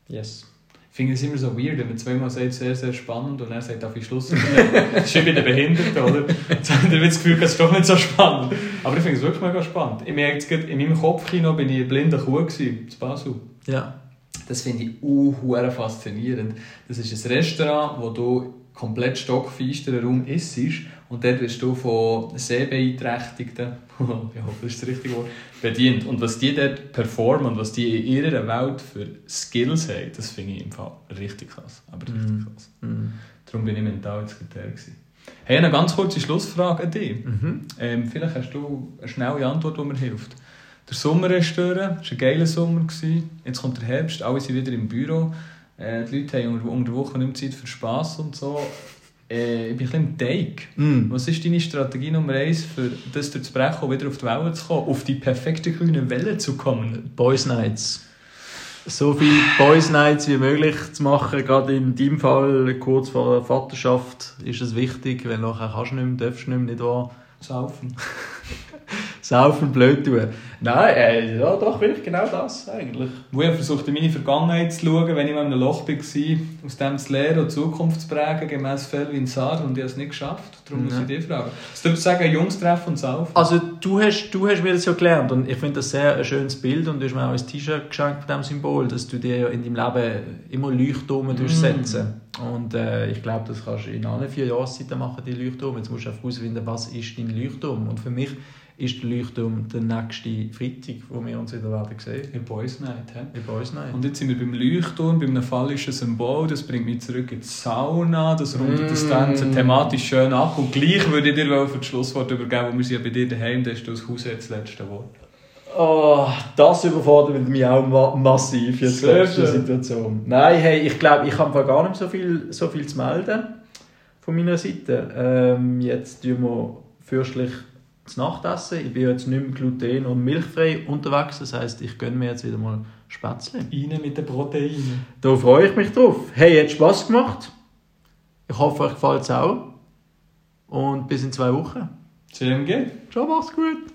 Yes. Ich finde es immer so weird, wenn man zweimal sagt, sehr, sehr spannend und er sagt, darf ich Schluss das ist wie bei den Behinderten, oder? Jetzt hat er das Gefühl, es ist doch nicht so spannend. Aber ich finde es wirklich mega spannend. Ich merke jetzt gerade, in meinem Kopfkino bin ich eine blinde Kuh gewesen, in Basel. Ja. Das finde ich uh, faszinierend. Das ist ein Restaurant, wo du komplett stockfeisteren Raum isst und dort wirst du von Sehbeeinträchtigten, ich hoffe, das ist das richtige Wort, bedient. Und was die dort performen und was die in ihrer Welt für Skills haben, das finde ich im Fall richtig krass. Aber richtig Mhm. krass. Mhm. Darum bin ich mental jetzt gerade gewesen. Hey, eine ganz kurze Schlussfrage an dich. Mhm. Ähm, vielleicht hast du eine schnelle Antwort, die mir hilft. Der Sommer ist durch, es war ein geiler Sommer. Gewesen. Jetzt kommt der Herbst, alle sind wieder im Büro. Äh, die Leute haben unter, unter der Woche nicht mehr Zeit für Spass und so. Äh, ich bin ein bisschen im Take. Mhm. Was ist deine Strategie Nummer eins, für das durchzubrechen und wieder auf die Welle zu kommen, auf die perfekte grüne Welle zu kommen? Boys Nights. So viele Boys Nights wie möglich zu machen, gerade in deinem Fall, kurz vor der Vaterschaft, ist es wichtig, weil nachher kannst du nicht mehr, darfst du nicht mehr, nicht wahr? Saufen. Saufen, blöd tun. Nein, äh, ja, doch, will ich genau das eigentlich. Wo ich versucht, in meine Vergangenheit zu schauen, wenn ich mal in einem Loch war, aus dem zu lernen und die Zukunft zu prägen, gemäss Felvin Saar, und ich habe es nicht geschafft. Darum muss ich dich fragen. Was würdest du sagen, Jungs treffen und saufen? Also du hast, du hast mir das ja gelernt und ich finde das sehr ein schönes Bild und du hast mir auch ein T-Shirt geschenkt mit diesem Symbol, dass du dir ja in deinem Leben immer Leuchttürme Mm. durchsetzen Und äh, ich glaube, das kannst du in allen vier Jahreszeiten machen, die Leuchtturm. Jetzt musst du einfach herausfinden, was ist dein Leuchtturm. Und für mich ist der Leuchtturm der nächste Freitag, wo wir uns wieder werden sehen. In Boys Night. He? In Boys Night. Und jetzt sind wir beim Leuchtturm, bei einem phallischen Symbol. Das bringt mich zurück in die Sauna. Das rundet das Mm. Ganze thematisch schön ab. Und gleich würde ich dir wohl für das Schlusswort übergeben, wo wir sind ja bei dir daheim. Da hast du als Haus jetzt das letzte Wort. Oh, das überfordert mich auch ma massiv jetzt in der. Situation. Nein, hey, ich glaube, ich habe gar nicht so viel, so viel zu melden von meiner Seite. Ähm, jetzt tun wir fürstlich das Nachtessen. Ich bin jetzt nicht mehr gluten- und milchfrei unterwegs. Das heisst, ich gönne mir jetzt wieder mal Spätzle. Rein mit den Proteinen. Da freue ich mich drauf. Hey, hat Spass gemacht. Ich hoffe, euch gefällt es auch. Und bis in zwei Wochen. CMG. Ciao, macht's gut.